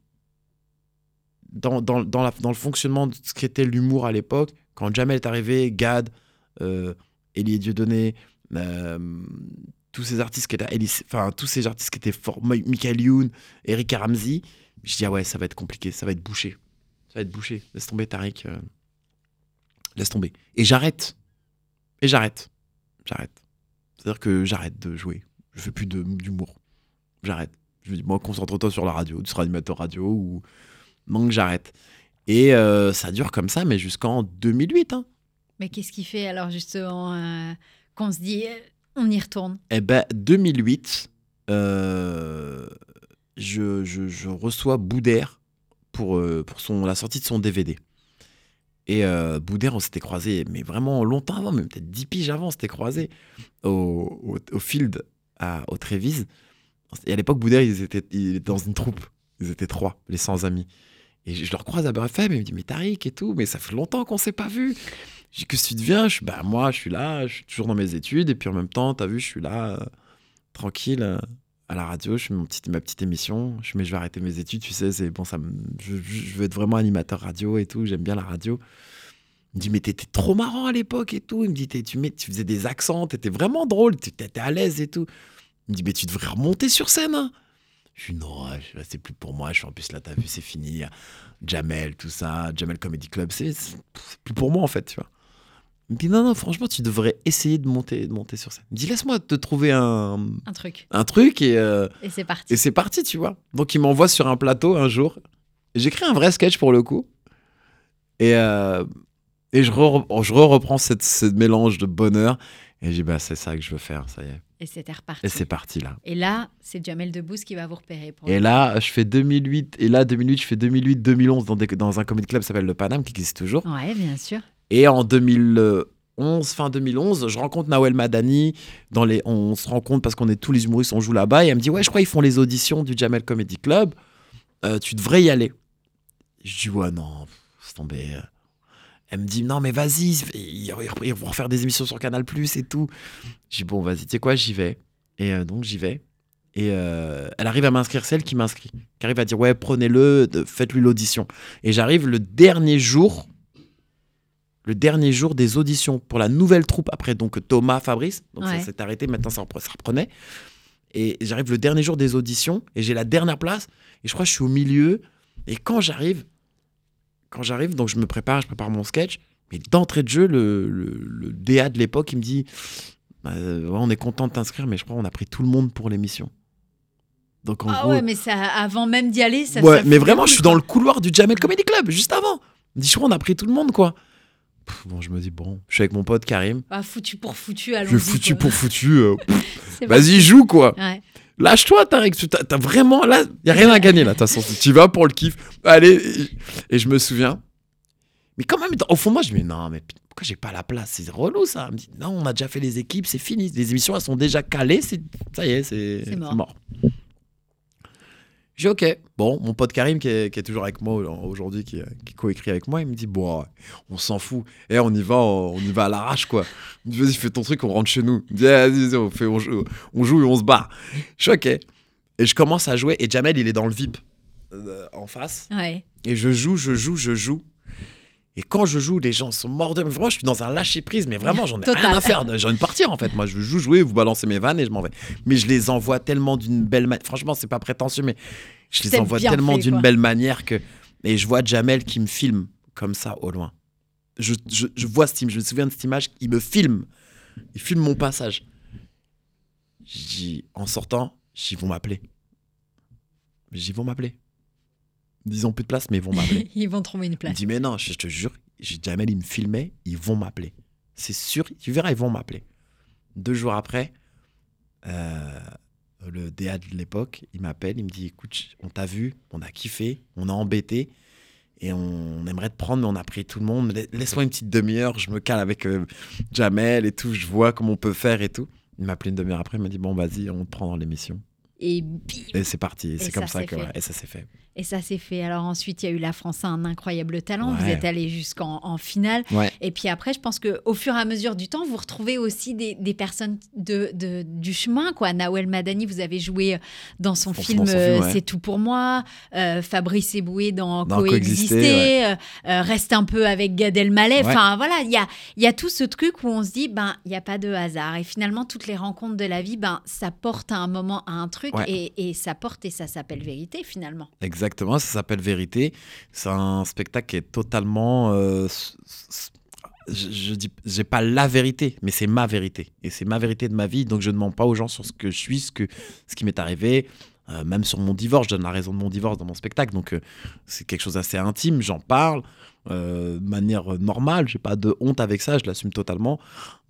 dans, dans, le fonctionnement de ce qu'était l'humour à l'époque quand Jamel est arrivé Gad euh, Elie Dieudonné euh, tous ces artistes qui étaient enfin tous ces artistes qui étaient forts Mi- Michael Youn Eric Ramsey je dis ah ouais ça va être compliqué ça va être bouché. Ça va être bouché. Laisse tomber Tariq euh, laisse tomber. Et j'arrête. Et j'arrête. J'arrête. C'est à dire que j'arrête de jouer. Je fais plus d'humour. J'arrête je me dis moi concentre-toi sur la radio tu seras animateur radio ou donc j'arrête et euh, ça dure comme ça mais jusqu'en 2008 hein.
Mais qu'est-ce qui fait alors justement euh, qu'on se dit, euh, on y retourne?
Eh ben, 2008, euh, je, je- je reçois Boudère pour, pour son, la sortie de son DVD. Et euh, Boudère, on s'était croisés, mais vraiment longtemps avant, même peut-être 10 piges avant, on s'était croisés au, au, au field à, au Trévise. Et à l'époque, Boudère, ils étaient, il était dans une troupe. Ils étaient trois, les sans amis. Et je, leur croise à BFM, et il me dit, mais Tariq et tout, mais ça fait longtemps qu'on s'est pas vu. Je dis, que tu deviens je, bah, Moi, je suis là, je suis toujours dans mes études, et puis en même temps, t'as vu, je suis là, euh, tranquille, euh, à la radio, je fais mon petit, ma petite émission. Je, mais je vais arrêter mes études, tu sais, c'est bon, ça je, veux être vraiment animateur radio et tout, j'aime bien la radio. Il me dit, mais t'étais trop marrant à l'époque et tout. Il me dit, tu faisais des accents, t'étais vraiment drôle, t'étais à l'aise et tout. Il me dit, mais tu devrais remonter sur scène. hein. Je dis, non, c'est plus pour moi. Je suis en plus là, t'as vu, c'est fini. Jamel, tout ça, Jamel Comedy Club, c'est plus pour moi en fait, tu vois. Il me dit, non, non, franchement, tu devrais essayer de monter, de monter sur scène. Il me dit, laisse-moi te trouver un,
Un truc.
un truc et. euh,
Et c'est parti.
et c'est parti, tu vois. Donc il m'envoie sur un plateau un jour. J'écris un vrai sketch pour le coup. Et, euh, et je, re- je re-reprends cette, ce mélange de bonheur. Et j'ai dit, bah, c'est ça que je veux faire, ça y est.
Et c'était reparti.
Et c'est parti là.
Et là, c'est Jamel Debbouze qui va vous repérer. Pour
Et là, je fais 2008. Et là, 2008, je fais 2008-2011 dans, des- dans un comedy club qui s'appelle le Paname, qui existe toujours.
Ouais, bien sûr.
Et en 2011, fin 2011, je rencontre Nawel Madani. Dans les, on se rencontre parce qu'on est tous les humoristes, on joue là-bas. Et elle me dit Ouais, je crois qu'ils font les auditions du Jamel Comedy Club. Euh, tu devrais y aller. Je dis Ouais, non, c'est tombé. Elle me dit Non, mais vas-y, ils vont refaire des émissions sur Canal et tout. Dis Bon, vas-y, tu sais quoi, j'y vais. Et euh, donc, j'y vais. Et euh, elle arrive à m'inscrire, celle qui m'inscrit. Qui arrive à dire Ouais, prenez-le, faites-lui l'audition. Et j'arrive le dernier jour le dernier jour des auditions pour la nouvelle troupe après donc Thomas, Fabrice. Donc
Ouais.
ça s'est arrêté, maintenant ça reprenait. Et j'arrive le dernier jour des auditions et j'ai la dernière place. Et je crois que je suis au milieu. Et quand j'arrive, quand j'arrive, donc je me prépare, je prépare mon sketch. Mais d'entrée de jeu, le, le, le DA de l'époque, il me dit Euh, ouais, On est content de t'inscrire, mais je crois qu'on a pris tout le monde pour l'émission. Donc en
Ah
gros.
ouais, mais ça, avant même d'y aller, ça
Ouais,
ça
mais vraiment, je suis dans le couloir du Jamel Comedy Club, juste avant. Il me dit Je crois qu'on a pris tout le monde, quoi. Pff, bon, je me dis Bon, je suis avec mon pote Karim.
Ah, foutu pour foutu,
Je
allons
suis foutu pour foutu. euh, Vas-y, joue, quoi.
Ouais.
Lâche-toi, Tarek. T'as vraiment. Là, y a rien à gagner, là. Tu vas pour le kiff. Allez. Et, je me souviens. Mais quand même, au fond, moi, je me dis Non, mais pourquoi j'ai pas la place? C'est relou, ça. Elle me dit Non, on a déjà fait les équipes, c'est fini. Les émissions, elles sont déjà calées. Ça y est, c'est
C'est mort.
J'ai ok. Bon, mon pote Karim, qui est, qui est toujours avec moi aujourd'hui, qui, qui coécrit avec moi, il me dit Bon, on s'en fout. Et on y va, on y va à l'arrache, quoi. Il me dit Vas-y, fais ton truc, on rentre chez nous. Il me dit Ah, Vas-y, vas-y, on, fait, on, joue, on joue et on se barre. Je suis ok. Et je commence à jouer. Et Jamel, il est dans le VIP euh, en face.
Ouais.
Et je joue, je joue, je joue. Et quand je joue, les gens sont morts de. Vraiment, je suis dans un lâcher prise, mais vraiment, j'en ai
Total.
rien à faire. J'ai envie de partir, en fait. Moi, je joue, jouer, vous balancez mes vannes et je m'en vais. Mais je les envoie tellement d'une belle manière. Franchement, c'est pas prétentieux, mais je les envoie tellement d'une belle manière que. Et je vois Jamel qui me filme comme ça au loin. Je, je, je vois cette image, je me souviens de cette image, il me filme. Il filme mon passage. Je dis, en sortant, j'y vont m'appeler. J'y vont m'appeler. Ils ont plus de place, mais ils vont m'appeler.
Ils vont trouver une
Il
place.
dit, mais non, je, te jure, j'ai Jamel, il me filmait, ils vont m'appeler. C'est sûr, tu verras, ils vont m'appeler. Deux jours après, euh, le DA de l'époque, il m'appelle, il me dit, écoute, on t'a vu, on a kiffé, on a embêté, et on aimerait te prendre, mais on a pris tout le monde. La- Laisse-moi une petite demi-heure, je me cale avec euh, Jamel et tout, je vois comment on peut faire et tout. Il m'a appelé une demi-heure après, il m'a dit, bon, vas-y, on te prend dans l'émission.
Et
c'est parti, c'est comme
ça
que, ouais, et ça s'est fait.
Et ça s'est fait. Alors ensuite, il y a eu La France a un incroyable talent. Vous êtes allé jusqu'en en finale.
Ouais.
Et puis après, je pense qu'au fur et à mesure du temps, vous retrouvez aussi des, des personnes de, de- du chemin. Quoi. Nawel Madani, vous avez joué dans son
Dans-
film,
son film,
euh,
ouais.
C'est tout pour moi. Euh, Fabrice Eboué dans,
Dans
Coexister. Euh, euh, Reste un peu avec Gad Elmaleh. Enfin voilà, il y a, il y a tout ce truc où on se dit, ben, il n'y a pas de hasard. Et finalement, toutes les rencontres de la vie, ben, ça porte à un moment à un truc. Et, et ça porte et ça s'appelle vérité finalement.
Exactement, ça s'appelle Vérité. C'est un spectacle qui est totalement. euh, je, je dis, pas la vérité, mais c'est ma vérité. Et c'est ma vérité de ma vie, donc je ne mens pas aux gens sur ce que je suis, ce, que, ce qui m'est arrivé. euh, même sur mon divorce, je donne la raison de mon divorce dans mon spectacle. Donc euh, c'est quelque chose d'assez intime, j'en parle euh, de manière normale, j'ai pas de honte avec ça, je l'assume totalement.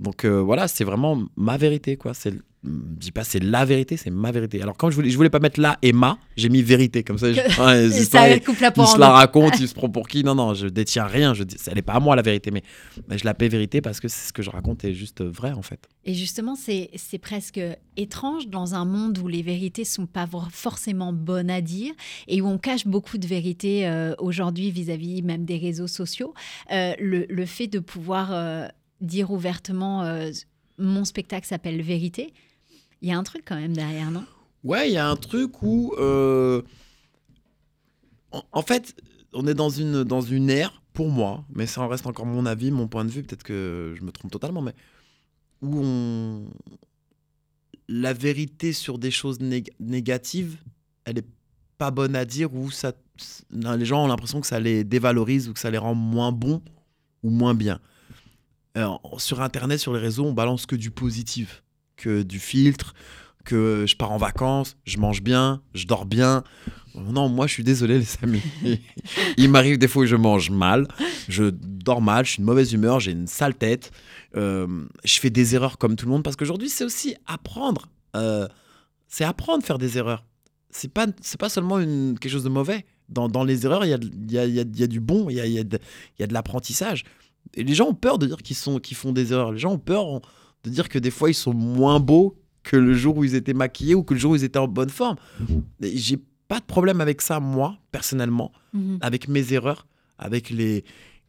Donc euh, voilà, c'est vraiment ma vérité, quoi. C'est, je dis pas c'est la vérité, c'est ma vérité. Alors quand je voulais, je voulais pas mettre la et ma, j'ai mis vérité comme ça. je- ouais,
Et ça coupe la
se la raconte, il se prend pour qui? Non, non, je détiens rien. Je dis, elle n'est pas à moi la vérité, mais, mais je l'appelle vérité parce que c'est ce que je raconte est juste vrai en fait.
Et justement, c'est c'est presque étrange dans un monde où les vérités sont pas forcément bonnes à dire et où on cache beaucoup de vérités euh, aujourd'hui vis-à-vis même des réseaux sociaux. Euh, le, le fait de pouvoir euh, dire ouvertement euh, mon spectacle s'appelle Vérité, il y a un truc quand même derrière, non?
Ouais, il y a un truc où, en, fait, on est dans une dans une ère pour moi, mais ça en reste encore mon avis, mon point de vue. Peut-être que je me trompe totalement, mais où la vérité sur des choses nég- négatives, elle est pas bonne à dire ou ça les gens ont l'impression que ça les dévalorise ou que ça les rend moins bons ou moins bien. Euh, sur internet, sur les réseaux, on balance que du positif, que du filtre, que je pars en vacances, je mange bien, je dors bien. Non, moi je suis désolé les amis. Il m'arrive des fois où je mange mal, je dors mal, je suis de mauvaise humeur, j'ai une sale tête, euh, je fais des erreurs comme tout le monde parce qu'aujourd'hui c'est aussi apprendre. Euh, c'est apprendre à faire des erreurs. C'est pas, c'est pas seulement une, quelque chose de mauvais. Dans, dans les erreurs, il y a, de- il y, a, il y a- il y a du bon, il y a, de, l'apprentissage. Et les gens ont peur de dire qu'ils, font des erreurs. Les gens ont peur de dire que des fois ils sont moins beaux que le jour où ils étaient maquillés ou que le jour où ils étaient en bonne forme. J'ai pas de problème avec ça, moi, personnellement, avec mes erreurs, avec les,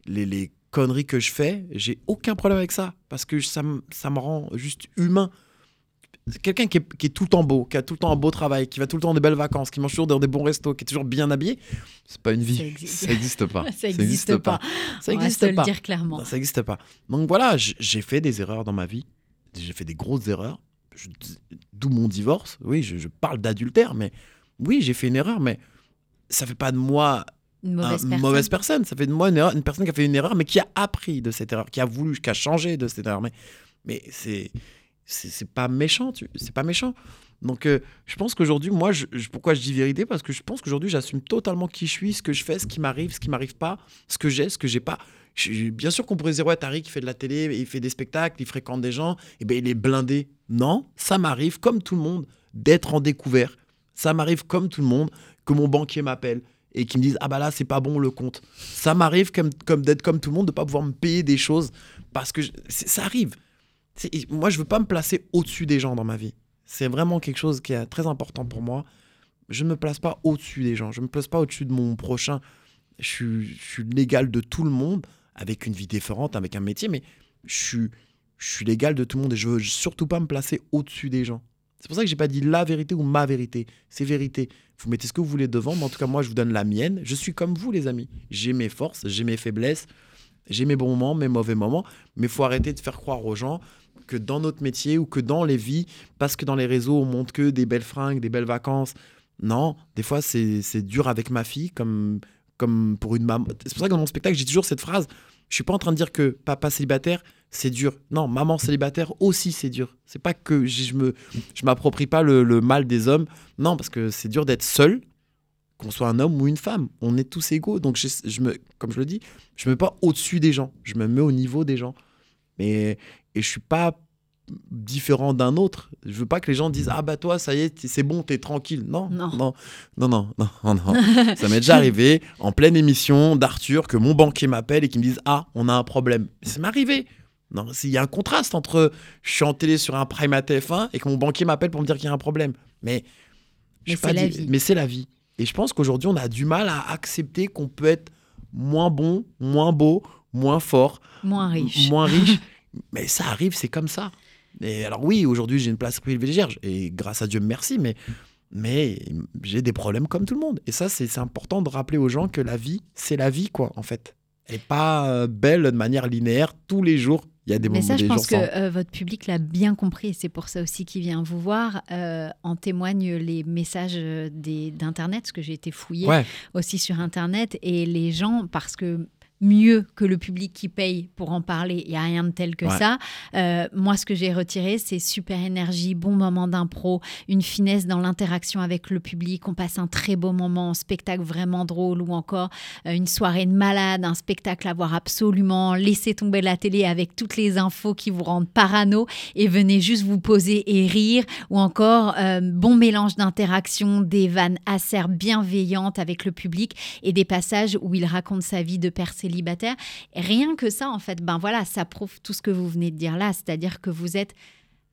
les, les conneries que je fais. J'ai aucun problème avec ça parce que ça me rend juste humain. Quelqu'un qui est, qui est tout le temps beau, qui a tout le temps un beau travail, qui va tout le temps dans des belles vacances, qui mange toujours dans des bons restos, qui est toujours bien habillé. C'est pas une vie.
Ça existe.
Ça n'existe pas.
Ça n'existe pas.
Ça
On va
n'existe
se le
pas.
dire clairement.
Non, ça n'existe pas. Donc voilà, j'ai fait des erreurs dans ma vie. J'ai fait des grosses erreurs. D'où mon divorce. Oui, je, je parle d'adultère, mais oui, j'ai fait une erreur, mais ça fait pas de moi
Une
un-
mauvaise personne.
mauvaise personne. Ça fait de moi une, erreur- une personne qui a fait une erreur, mais qui a appris de cette erreur, qui a voulu, qui a changé de cette erreur. Mais, mais c'est, c'est, pas méchant, c'est pas méchant. Donc, euh, je pense qu'aujourd'hui, moi, pourquoi je dis vérité? Parce que je pense qu'aujourd'hui, j'assume totalement qui je suis, ce que je fais, ce qui m'arrive, ce qui m'arrive pas, ce que j'ai, ce que j'ai pas. Je- bien sûr qu'on pourrait dire, ouais, Tariq, il fait de la télé, il fait des spectacles, il fréquente des gens, et ben il est blindé. Non, ça m'arrive, comme tout le monde, d'être en découvert. Ça m'arrive, comme tout le monde, que mon banquier m'appelle et qui me dise, ah bah là, c'est pas bon le compte. Ça m'arrive comme, comme d'être comme tout le monde, de pas pouvoir me payer des choses, parce que ça arrive. Moi, je veux pas me placer au-dessus des gens dans ma vie. C'est vraiment quelque chose qui est très important pour moi. Je ne me place pas au-dessus des gens. Je ne me place pas au-dessus de mon prochain. Je suis, je suis l'égal de tout le monde, avec une vie différente, avec un métier, mais je suis, je suis l'égal de tout le monde et je veux surtout pas me placer au-dessus des gens. C'est pour ça que j'ai pas dit la vérité ou ma vérité. C'est vérité. Vous mettez ce que vous voulez devant, mais en tout cas, moi, je vous donne la mienne. Je suis comme vous, les amis. J'ai mes forces, j'ai mes faiblesses, j'ai mes bons moments, mes mauvais moments, mais il faut arrêter de faire croire aux gens que dans notre métier ou que dans les vies, parce que dans les réseaux, on montre que des belles fringues, des belles vacances. Non, des fois, c'est dur avec ma fille, comme, comme pour une maman. C'est pour ça que dans mon spectacle, j'ai toujours cette phrase. Je suis pas en train de dire que papa célibataire, c'est dur. Non, maman célibataire aussi, c'est dur. C'est pas que je je me, je m'approprie pas le, le mal des hommes. Non, parce que c'est dur d'être seul, qu'on soit un homme ou une femme. On est tous égaux. Donc, je, je me, comme je le dis, je me mets pas au-dessus des gens. Je me mets au niveau des gens. Mais, et je suis pas différent d'un autre. Je veux pas que les gens disent ah bah toi ça y est c'est bon t'es tranquille. Non
Non.
non non non non non. ça m'est déjà arrivé en pleine émission d'Arthur que mon banquier m'appelle et qu'il me dise ah on a un problème. Ça m'est arrivé. Non il y a un contraste entre je suis en télé sur un prime à TF1 et que mon banquier m'appelle pour me dire qu'il y a un problème. Mais je
Mais c'est la
dit- la vie. Et je pense qu'aujourd'hui on a du mal à accepter qu'on peut être moins bon, moins beau, moins fort,
Moins riche.
moins riche. mais ça arrive, c'est comme ça. Et alors oui, aujourd'hui j'ai une place privilégiée et grâce à Dieu merci, mais mais j'ai des problèmes comme tout le monde. Et ça c'est important de rappeler aux gens que la vie c'est la vie quoi en fait. Elle est pas euh, belle de manière linéaire tous les jours. Il y a des
Mais
moments
ça, je pense que euh, votre public l'a bien compris et c'est pour ça aussi qu'il vient vous voir. Euh, en témoignent les messages d'Internet, parce que j'ai été fouillée
Ouais,
aussi sur Internet et les gens, parce que mieux que le public qui paye pour en parler, il n'y a rien de tel que
Ouais.
ça. Euh, moi, ce que j'ai retiré, c'est super énergie, bon moment d'impro, une finesse dans l'interaction avec le public. On passe un très beau moment, un spectacle vraiment drôle ou encore euh, une soirée de malade, un spectacle à voir absolument. Laissez tomber la télé avec toutes les infos qui vous rendent parano et venez juste vous poser et rire. Ou encore, euh, bon mélange d'interaction, des vannes acerbes bienveillantes avec le public et des passages où il raconte sa vie de père rien que ça, en fait, ben voilà, ça prouve tout ce que vous venez de dire là, c'est-à-dire que vous êtes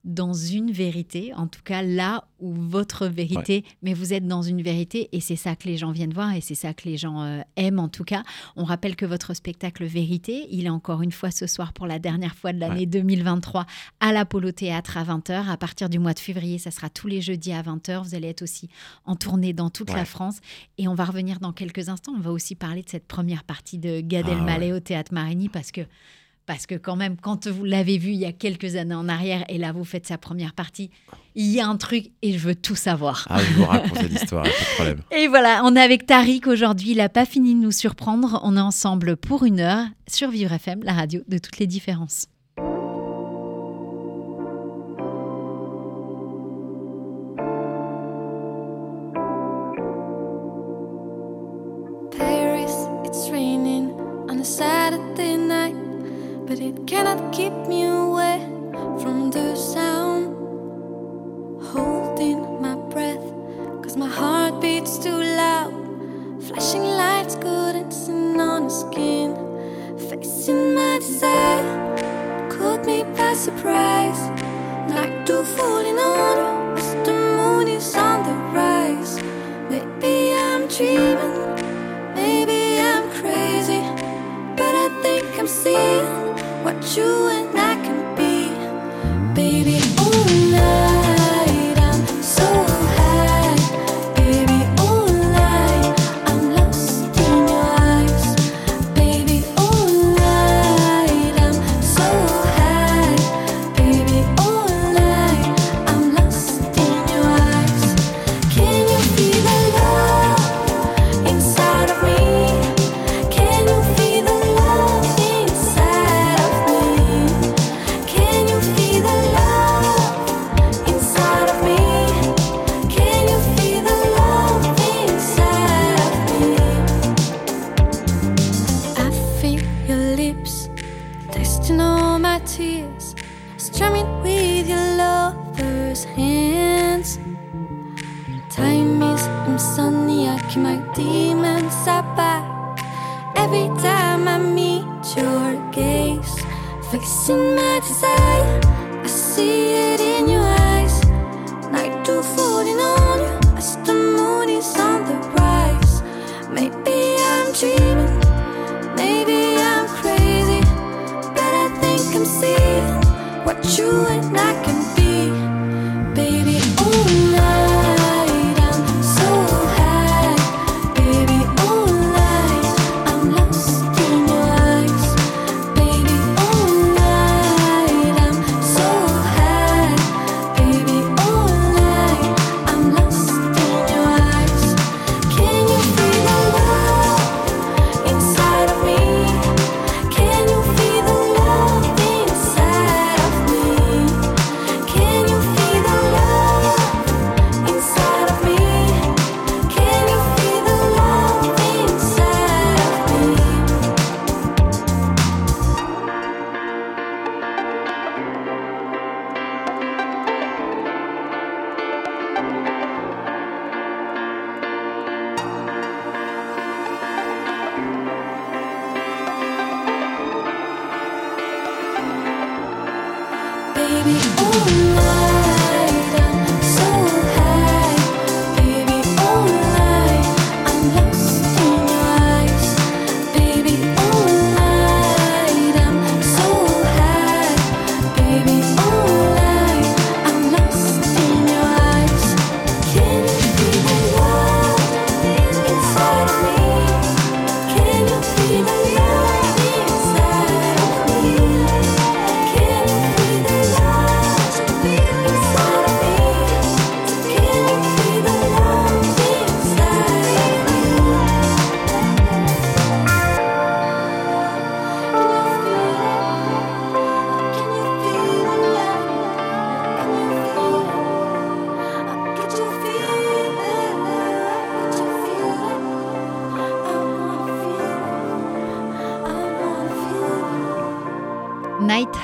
dans une vérité, en tout cas là où votre vérité, mais vous êtes dans une vérité et c'est ça que les gens viennent voir et c'est ça que les gens euh, aiment en tout cas. On rappelle que votre spectacle Vérité, il est encore une fois ce soir pour la dernière fois de l'année 2023 à l'Apollo Théâtre à 20h. À partir du mois de février, ça sera tous les jeudis à 20h. Vous allez être aussi en tournée dans toute la. France et on va revenir dans quelques instants. On va aussi parler de cette première partie de Gad
Ah
Elmaleh au Théâtre Marigny parce que parce que quand même, quand vous l'avez vu il y a quelques années en arrière et là vous faites sa première partie, il y a un truc et je veux tout savoir.
ah, je vous raconte cette histoire, pas de problème.
Et voilà, on est avec Tariq aujourd'hui. Il n'a pas fini de nous surprendre. On est ensemble pour une heure sur Vivre FM, la radio de toutes les différences.
It cannot keep me away from the sound. Holding my breath, cause my heart beats too loud. Flashing lights couldn't sin on the skin. Facing my desire, caught me by surprise. Like two falling on as the moon is on the rise. Maybe I'm dreaming. Maybe I'm crazy, but I think I'm seeing you and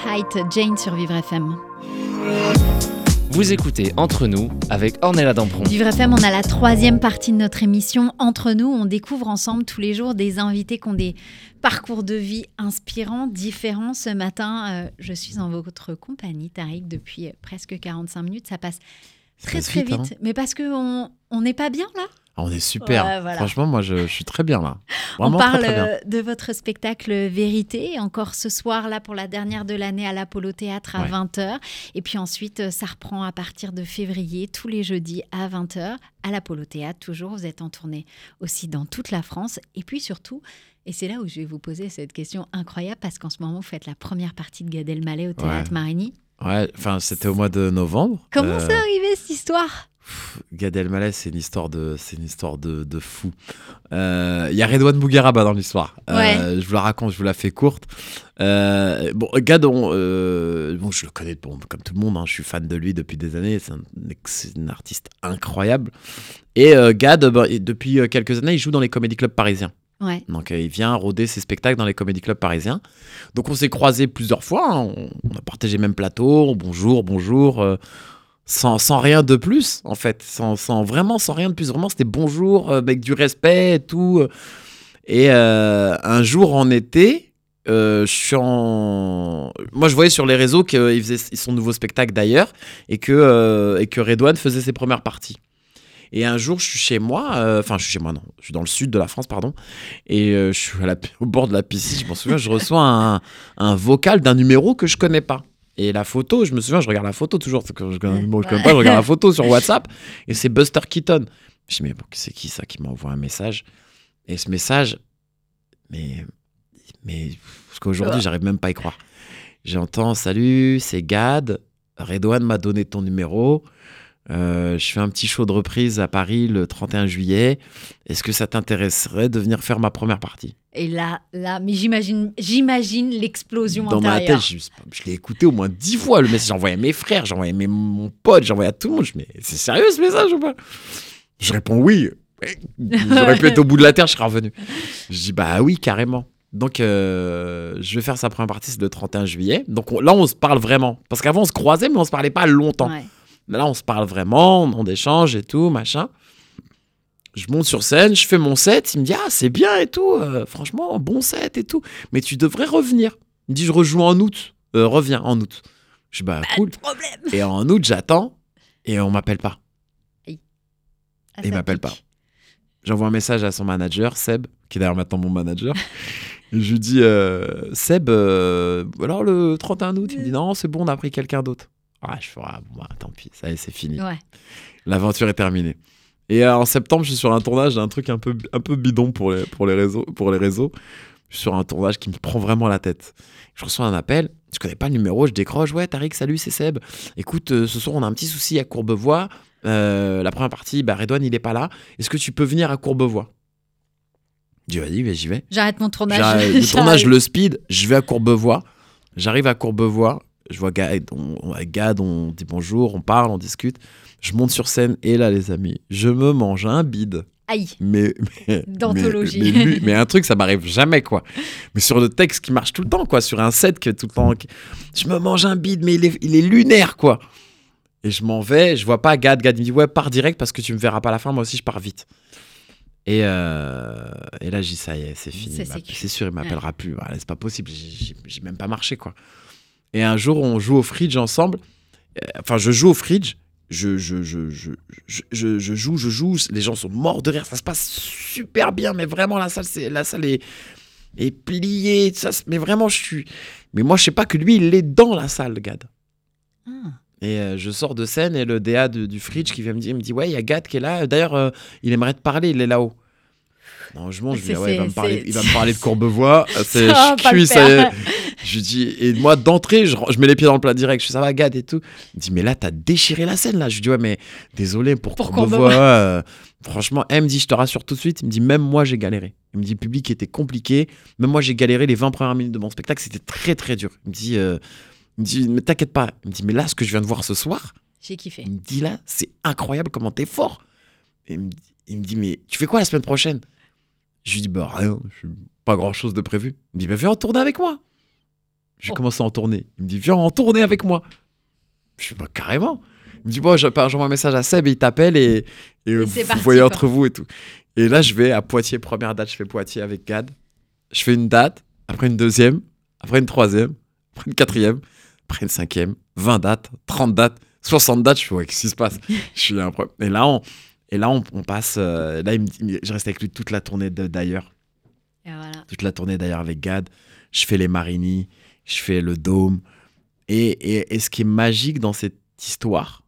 Height, Jane sur Vivre FM.
Vous écoutez Entre nous avec Ornella Dampron.
Vivre FM, on a la troisième partie de notre émission. Entre nous, on découvre ensemble tous les jours des invités qui ont des parcours de vie inspirants, différents. Ce matin, euh, je suis en votre compagnie, Tariq, depuis presque 45 minutes. Ça passe très très
vite,
vite.
hein.
Mais parce qu'on on n'est pas bien là?
On est super.
Ouais, voilà.
Franchement, moi, je, je suis très bien là. Vraiment
On parle
très, très bien.
euh, de votre spectacle Vérité, encore ce soir là pour la dernière de l'année à l'Apollo Théâtre à
Ouais.
20h. Et puis ensuite, euh, ça reprend à partir de février, tous les jeudis à 20h à l'Apollo Théâtre. Toujours, vous êtes en tournée aussi dans toute la France. Et puis surtout, et c'est là où je vais vous poser cette question incroyable parce qu'en ce moment, vous faites la première partie de Gad Elmaleh au Théâtre
Ouais.
Marigny.
Ouais, enfin, c'était au mois de novembre.
Comment
Euh,
c'est arrivé cette histoire?
Gad Elmaleh, c'est une histoire de, c'est une histoire de, de fou. Euh, Il y a Redouane Bougueraba dans l'histoire. Euh, je vous la raconte, je vous la fais courte. Euh, bon, Gad, on, euh, bon, je le connais bon, comme tout le monde. hein, je suis fan de lui depuis des années. C'est un, artiste incroyable. Et euh, Gad, bah, et depuis euh, quelques années, il joue dans les comédie clubs parisiens.
Ouais.
Donc euh, il vient rôder ses spectacles dans les comédie clubs parisiens. Donc on s'est croisés plusieurs fois, hein. on, on a partagé même plateau, bonjour, bonjour, euh, sans, rien de plus en fait, sans, vraiment sans rien de plus. Vraiment c'était bonjour euh, avec du respect et tout. Et euh, un jour en été, euh, je suis en... Moi je voyais sur les réseaux qu'il faisait son nouveau spectacle d'ailleurs et que, et que Redouane faisait ses premières parties. Et un jour, je suis chez moi, enfin, je suis chez moi, non, je suis dans le sud de la France, pardon, et je suis au bord de la piscine, je m'en souviens, je reçois un, un vocal d'un numéro que je connais pas. Et la photo, je me souviens, je regarde la photo toujours, je pas, je regarde la photo sur WhatsApp, et c'est Buster Keaton. Je me dis, mais bon, c'est qui ça qui m'envoie un message? Et ce message, mais. mais parce qu'aujourd'hui, j'arrive même pas à y croire. J'entends, salut, c'est Gad, Redouane m'a donné ton numéro. Euh, je fais un petit show de reprise à Paris le 31 juillet. Est-ce que ça t'intéresserait de venir faire ma première partie?
Et là, là, mais j'imagine, j'imagine l'explosion
Dans ma tête, je, je l'ai écouté au moins dix fois le message. Envoyé à mes frères, envoyé à mon pote, envoyé à tout le monde. Je me c'est sérieux ce message ou pas? Je réponds oui. J'aurais pu être au bout de la terre, je serais revenu. Je dis bah oui, carrément. Donc, euh, je vais faire sa première partie, c'est le 31 juillet. Donc on- là, on se parle vraiment. Parce qu'avant, on se croisait, mais on se parlait pas longtemps.
Ouais.
Mais là, on se parle vraiment, on échange et tout, machin. Je monte sur scène, je fais mon set. Il me dit Ah, c'est bien et tout. euh, franchement, bon set et tout. Mais tu devrais revenir. Il me dit Je rejoue en août. Euh, reviens en août. Je dis Bah, cool.
Problème.
Et en août, j'attends et on m'appelle pas.
Ah,
Il m'appelle pas. J'envoie un message à son manager, Seb, qui est d'ailleurs maintenant mon manager. Et je lui dis euh, Seb, alors le 31 août? Il me dit Non, c'est bon, on a pris quelqu'un d'autre. Ah, je fais Ah, bon, bah, tant pis, ça y est, c'est fini.
Ouais.
L'aventure est terminée. Et euh, en septembre, je suis sur un tournage d'un truc un peu, un peu bidon pour les, pour, les réseaux, pour les réseaux. Je suis sur un tournage qui me prend vraiment la tête. Je reçois un appel, je connais pas le numéro, je décroche. Ouais, Tariq, salut, c'est Seb. Écoute, euh, ce soir, on a un petit souci à Courbevoie. Euh, la première partie, bah, Redouane, il est pas là. Est-ce que tu peux venir à Courbevoie? Je dis, vas-y, j'y vais.
J'arrête mon tournage.
Le tournage, le speed, je vais à Courbevoie. J'arrive à Courbevoie. Je vois Gad, on, on- avec Gad, on dit bonjour, on parle, on discute. Je monte sur scène et là, les amis, je me mange un bide.
Aïe.
Mais, mais,
D'anthologie.
mais, mais lui- mais un truc, ça m'arrive jamais, quoi. Mais sur le texte qui marche tout le temps, quoi. Sur un set que tout le temps. Je me mange un bide, mais il est, il est lunaire, quoi. Et je m'en vais, je vois pas Gad. Gad me dit, ouais, pars direct parce que tu me verras pas à la fin. Moi aussi, je pars vite. Et, euh, et là, j'ai dit, ça y est, c'est fini.
C'est
sûr, il m'appellera plus. Voilà, c'est pas possible. J'ai même pas marché, quoi. Et un jour, on joue au fridge ensemble. Euh, Enfin, je joue au fridge. Je, je, je, je, je, je- je joue, je joue. Les gens sont morts de rire. Ça se passe super bien, mais vraiment, la salle, c'est, la salle est, est pliée. Ça, mais vraiment, je suis. Mais moi, je sais pas que lui, il est dans la salle, Gad.
Ah.
Et euh, je sors de scène et le DA de- du fridge qui vient me dire, il me dit ouais, il y a Gad qui est là. D'ailleurs, euh, il aimerait te parler, il est là-haut. Non, je lui dis ah ouais, il va, me parler, il va me parler de Courbevoie. C'est, je cuis, ça y est.
faire.
Je lui dis, et moi d'entrée, je, je mets les pieds dans le plat direct. Je fais ça va, Gad et tout. Il me dit, mais là, t'as déchiré la scène là. Je lui dis, ouais, mais désolé pour,
Pour
Courbevoie.
Courbevoie.
euh, franchement, elle me dit, je te rassure tout de suite. Il me dit, même moi, j'ai galéré. Il me dit, le public était compliqué. Même moi, j'ai galéré les 20 premières minutes de mon spectacle. C'était très, très dur. Il me dit, euh, il me dit mais t'inquiète pas. Il me dit, mais là, ce que je viens de voir ce soir,
J'ai kiffé.
il me dit là, c'est incroyable comment t'es fort. Et il me dit, mais tu fais quoi la semaine prochaine? Je lui dis, bah rien, je pas grand chose de prévu. Il me dit, bah viens en tournée avec moi. J'ai
Oh.
commencé à en tournée. Il me dit, viens en tournée avec moi. Je suis bah carrément. Il me dit, bon, je- j'envoie un message à Seb et il t'appelle et, et, euh, vous
parti,
voyez
quoi.
entre vous et tout. Et là, je vais à Poitiers, première date, je fais Poitiers avec Gad. Je fais une date, après une deuxième, après une troisième, après une quatrième, après une cinquième, 20 dates, 30 dates, 60 dates. Je ouais, qu'est-ce qui se passe? Je suis un peu- Et là, on, et là, on, on passe. euh, là, il me dit- je reste avec lui toute la tournée d'ailleurs.
Voilà.
Toute la tournée d'ailleurs avec Gad. Je fais les Marini, je fais le Dôme. Et, et, et ce qui est magique dans cette histoire,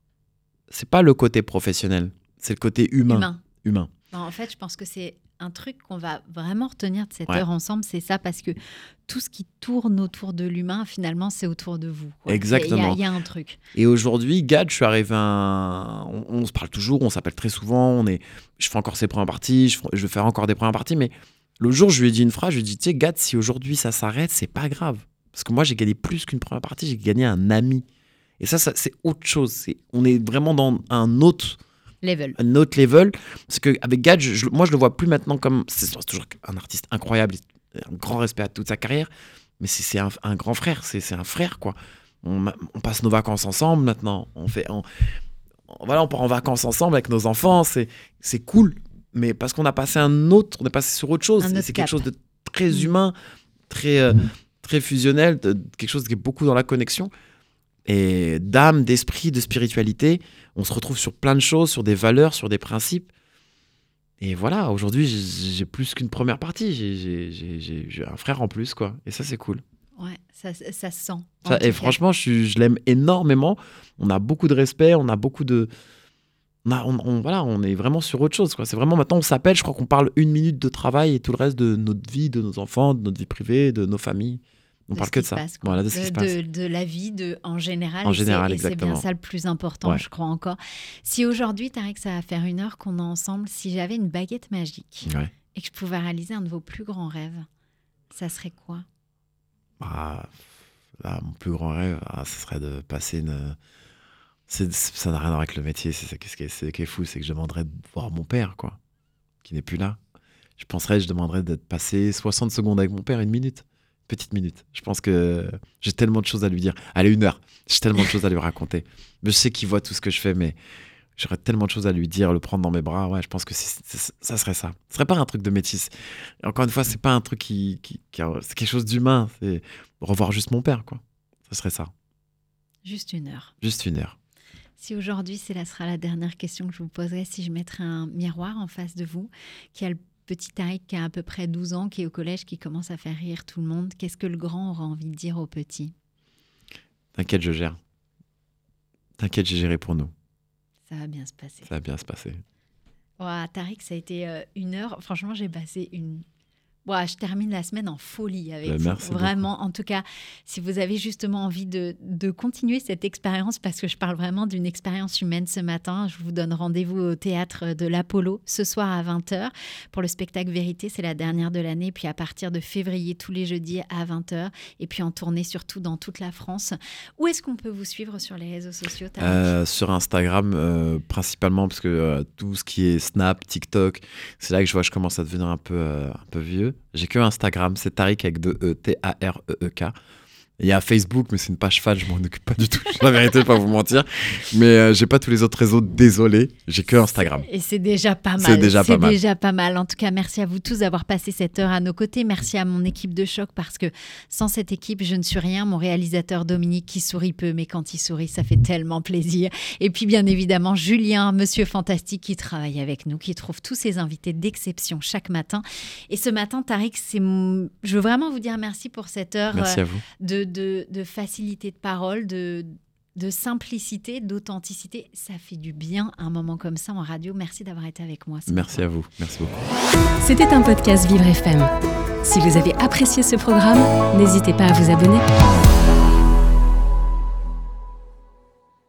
c'est pas le côté professionnel, c'est le côté humain.
Humain.
humain.
Non, en fait, je pense que c'est un truc qu'on va vraiment retenir de cette
Ouais.
heure ensemble, c'est ça, parce que tout ce qui tourne autour de l'humain, finalement, c'est autour de vous. quoi.
Exactement.
Il y a- Il y, a un truc.
Et aujourd'hui, Gad, je suis arrivé à un... on, on se parle toujours, on s'appelle très souvent, on est... je fais encore ses premières parties, je, je vais faire encore des premières parties, mais l'autre jour, je lui ai dit une phrase, je lui ai dit, tu sais, Gad, si aujourd'hui ça s'arrête, c'est pas grave. Parce que moi, j'ai gagné plus qu'une première partie, j'ai gagné un ami. Et ça, ça c'est autre chose. On est vraiment dans un autre,
Level.
un autre level. Parce qu'avec Gad, je- moi, je le vois plus maintenant comme... C'est, toujours un artiste incroyable, un grand respect à toute sa carrière, mais c'est, un, un grand frère, c'est, un frère, quoi. On, passe nos vacances ensemble maintenant. On fait, on, on- voilà, on part en vacances ensemble avec nos enfants. C'est, cool. Mais parce qu'on a passé un autre, on est passé sur autre chose. C'est, quelque chose de très
Mm.
humain, très, euh, très fusionnel, de- quelque chose qui est beaucoup dans la connexion. Et d'âme, d'esprit, de spiritualité, on se retrouve sur plein de choses, sur des valeurs, sur des principes. Et voilà, aujourd'hui, j'ai plus qu'une première partie. J'ai- un frère en plus, quoi. Et ça, c'est cool.
Ouais, ça, ça se sent.
Ça- et franchement, je, l'aime énormément. On a beaucoup de respect, on a beaucoup de. On, a- on- on- voilà, on est vraiment sur autre chose. quoi. C'est vraiment maintenant, on s'appelle, je crois qu'on parle une minute de travail et tout le reste de notre vie, de nos enfants, de notre vie privée, de nos familles. On
de
parle que de ça.
passe, quoi.
voilà, de ce qui se passe.
de, de la vie de, en général.
En général,
et c'est bien
exactement.
ça le plus important,
Ouais.
je crois encore. Si aujourd'hui, Tarek, ça va faire une heure qu'on est ensemble, si j'avais une baguette magique
Ouais.
et que je pouvais réaliser un de vos plus grands rêves, ça serait quoi?
Ah, là, mon plus grand rêve, ah, ce serait de passer une. c'est- ça n'a rien à voir avec le métier. C'est ça qui est, c'est- qui est fou, c'est que je demanderais de voir mon père, quoi, qui n'est plus là. Je penserais, je demanderais de passer 60 secondes avec mon père, une minute, petite minute. Je pense que j'ai tellement de choses à lui dire. Allez, une heure. J'ai tellement de choses à lui raconter. Mais je sais qu'il voit tout ce que je fais, mais J'aurais tellement de choses à lui dire, le prendre dans mes bras. Ouais, je pense que ça serait ça. Ce serait pas un truc de métis. Encore une fois, c'est pas un truc qui, qui- qui c'est quelque chose d'humain. C'est revoir juste mon père, quoi. Ce serait ça.
Juste une heure.
Juste une heure.
Si aujourd'hui, c'est sera la dernière question que je vous poserai, si je mettrais un miroir en face de vous, qui a le petit Tariq qui a à peu près 12 ans, qui est au collège, qui commence à faire rire tout le monde, qu'est-ce que le grand aura envie de dire au petit?
T'inquiète, je gère. T'inquiète, j'ai géré pour nous.
Ça va bien se passer.
Ça va bien se passer.
Ouah, Tariq, ça a été euh, une heure. Franchement, j'ai passé une. Ouah, je termine la semaine en folie avec
Bah,
vous.
merci
Vraiment, en tout cas, si vous avez justement envie de, de continuer cette expérience, parce que je parle vraiment d'une expérience humaine ce matin, je vous donne rendez-vous au théâtre de l'Apollo ce soir à 20h pour le spectacle Vérité. C'est la dernière de l'année. Puis à partir de février, tous les jeudis à 20h. Et puis en tournée surtout dans toute la France. Où est-ce qu'on peut vous suivre sur les réseaux sociaux
Euh, sur Instagram, euh, principalement, parce que euh, tout ce qui est Snap, TikTok, c'est là que je vois que je commence à devenir un peu, euh, un peu vieux. J'ai que Instagram, c'est Tariq avec deux E, T-A-R-E-E-K. Il y a Facebook, mais c'est une page fan, je m'en occupe pas du tout. La vérité, pas vous mentir. Mais euh, j'ai pas tous les autres réseaux, désolé. J'ai que Instagram.
Et c'est déjà pas mal.
C'est déjà pas mal.
déjà pas mal. En tout cas, merci à vous tous d'avoir passé cette heure à nos côtés. Merci à mon équipe de choc parce que sans cette équipe, je ne suis rien. Mon réalisateur Dominique qui sourit peu, mais quand il sourit, ça fait tellement plaisir. Et puis, bien évidemment, Julien, monsieur fantastique qui travaille avec nous, qui trouve tous ses invités d'exception chaque matin. Et ce matin, Tariq, c'est je veux vraiment vous dire merci pour cette heure
Merci
euh,
à vous.
de, de, de facilité de parole, de, de simplicité, d'authenticité. Ça fait du bien un moment comme ça en radio. Merci d'avoir été avec moi.
Merci à vous. Merci beaucoup.
C'était un podcast Vivre FM. Si vous avez apprécié ce programme, n'hésitez pas à vous abonner.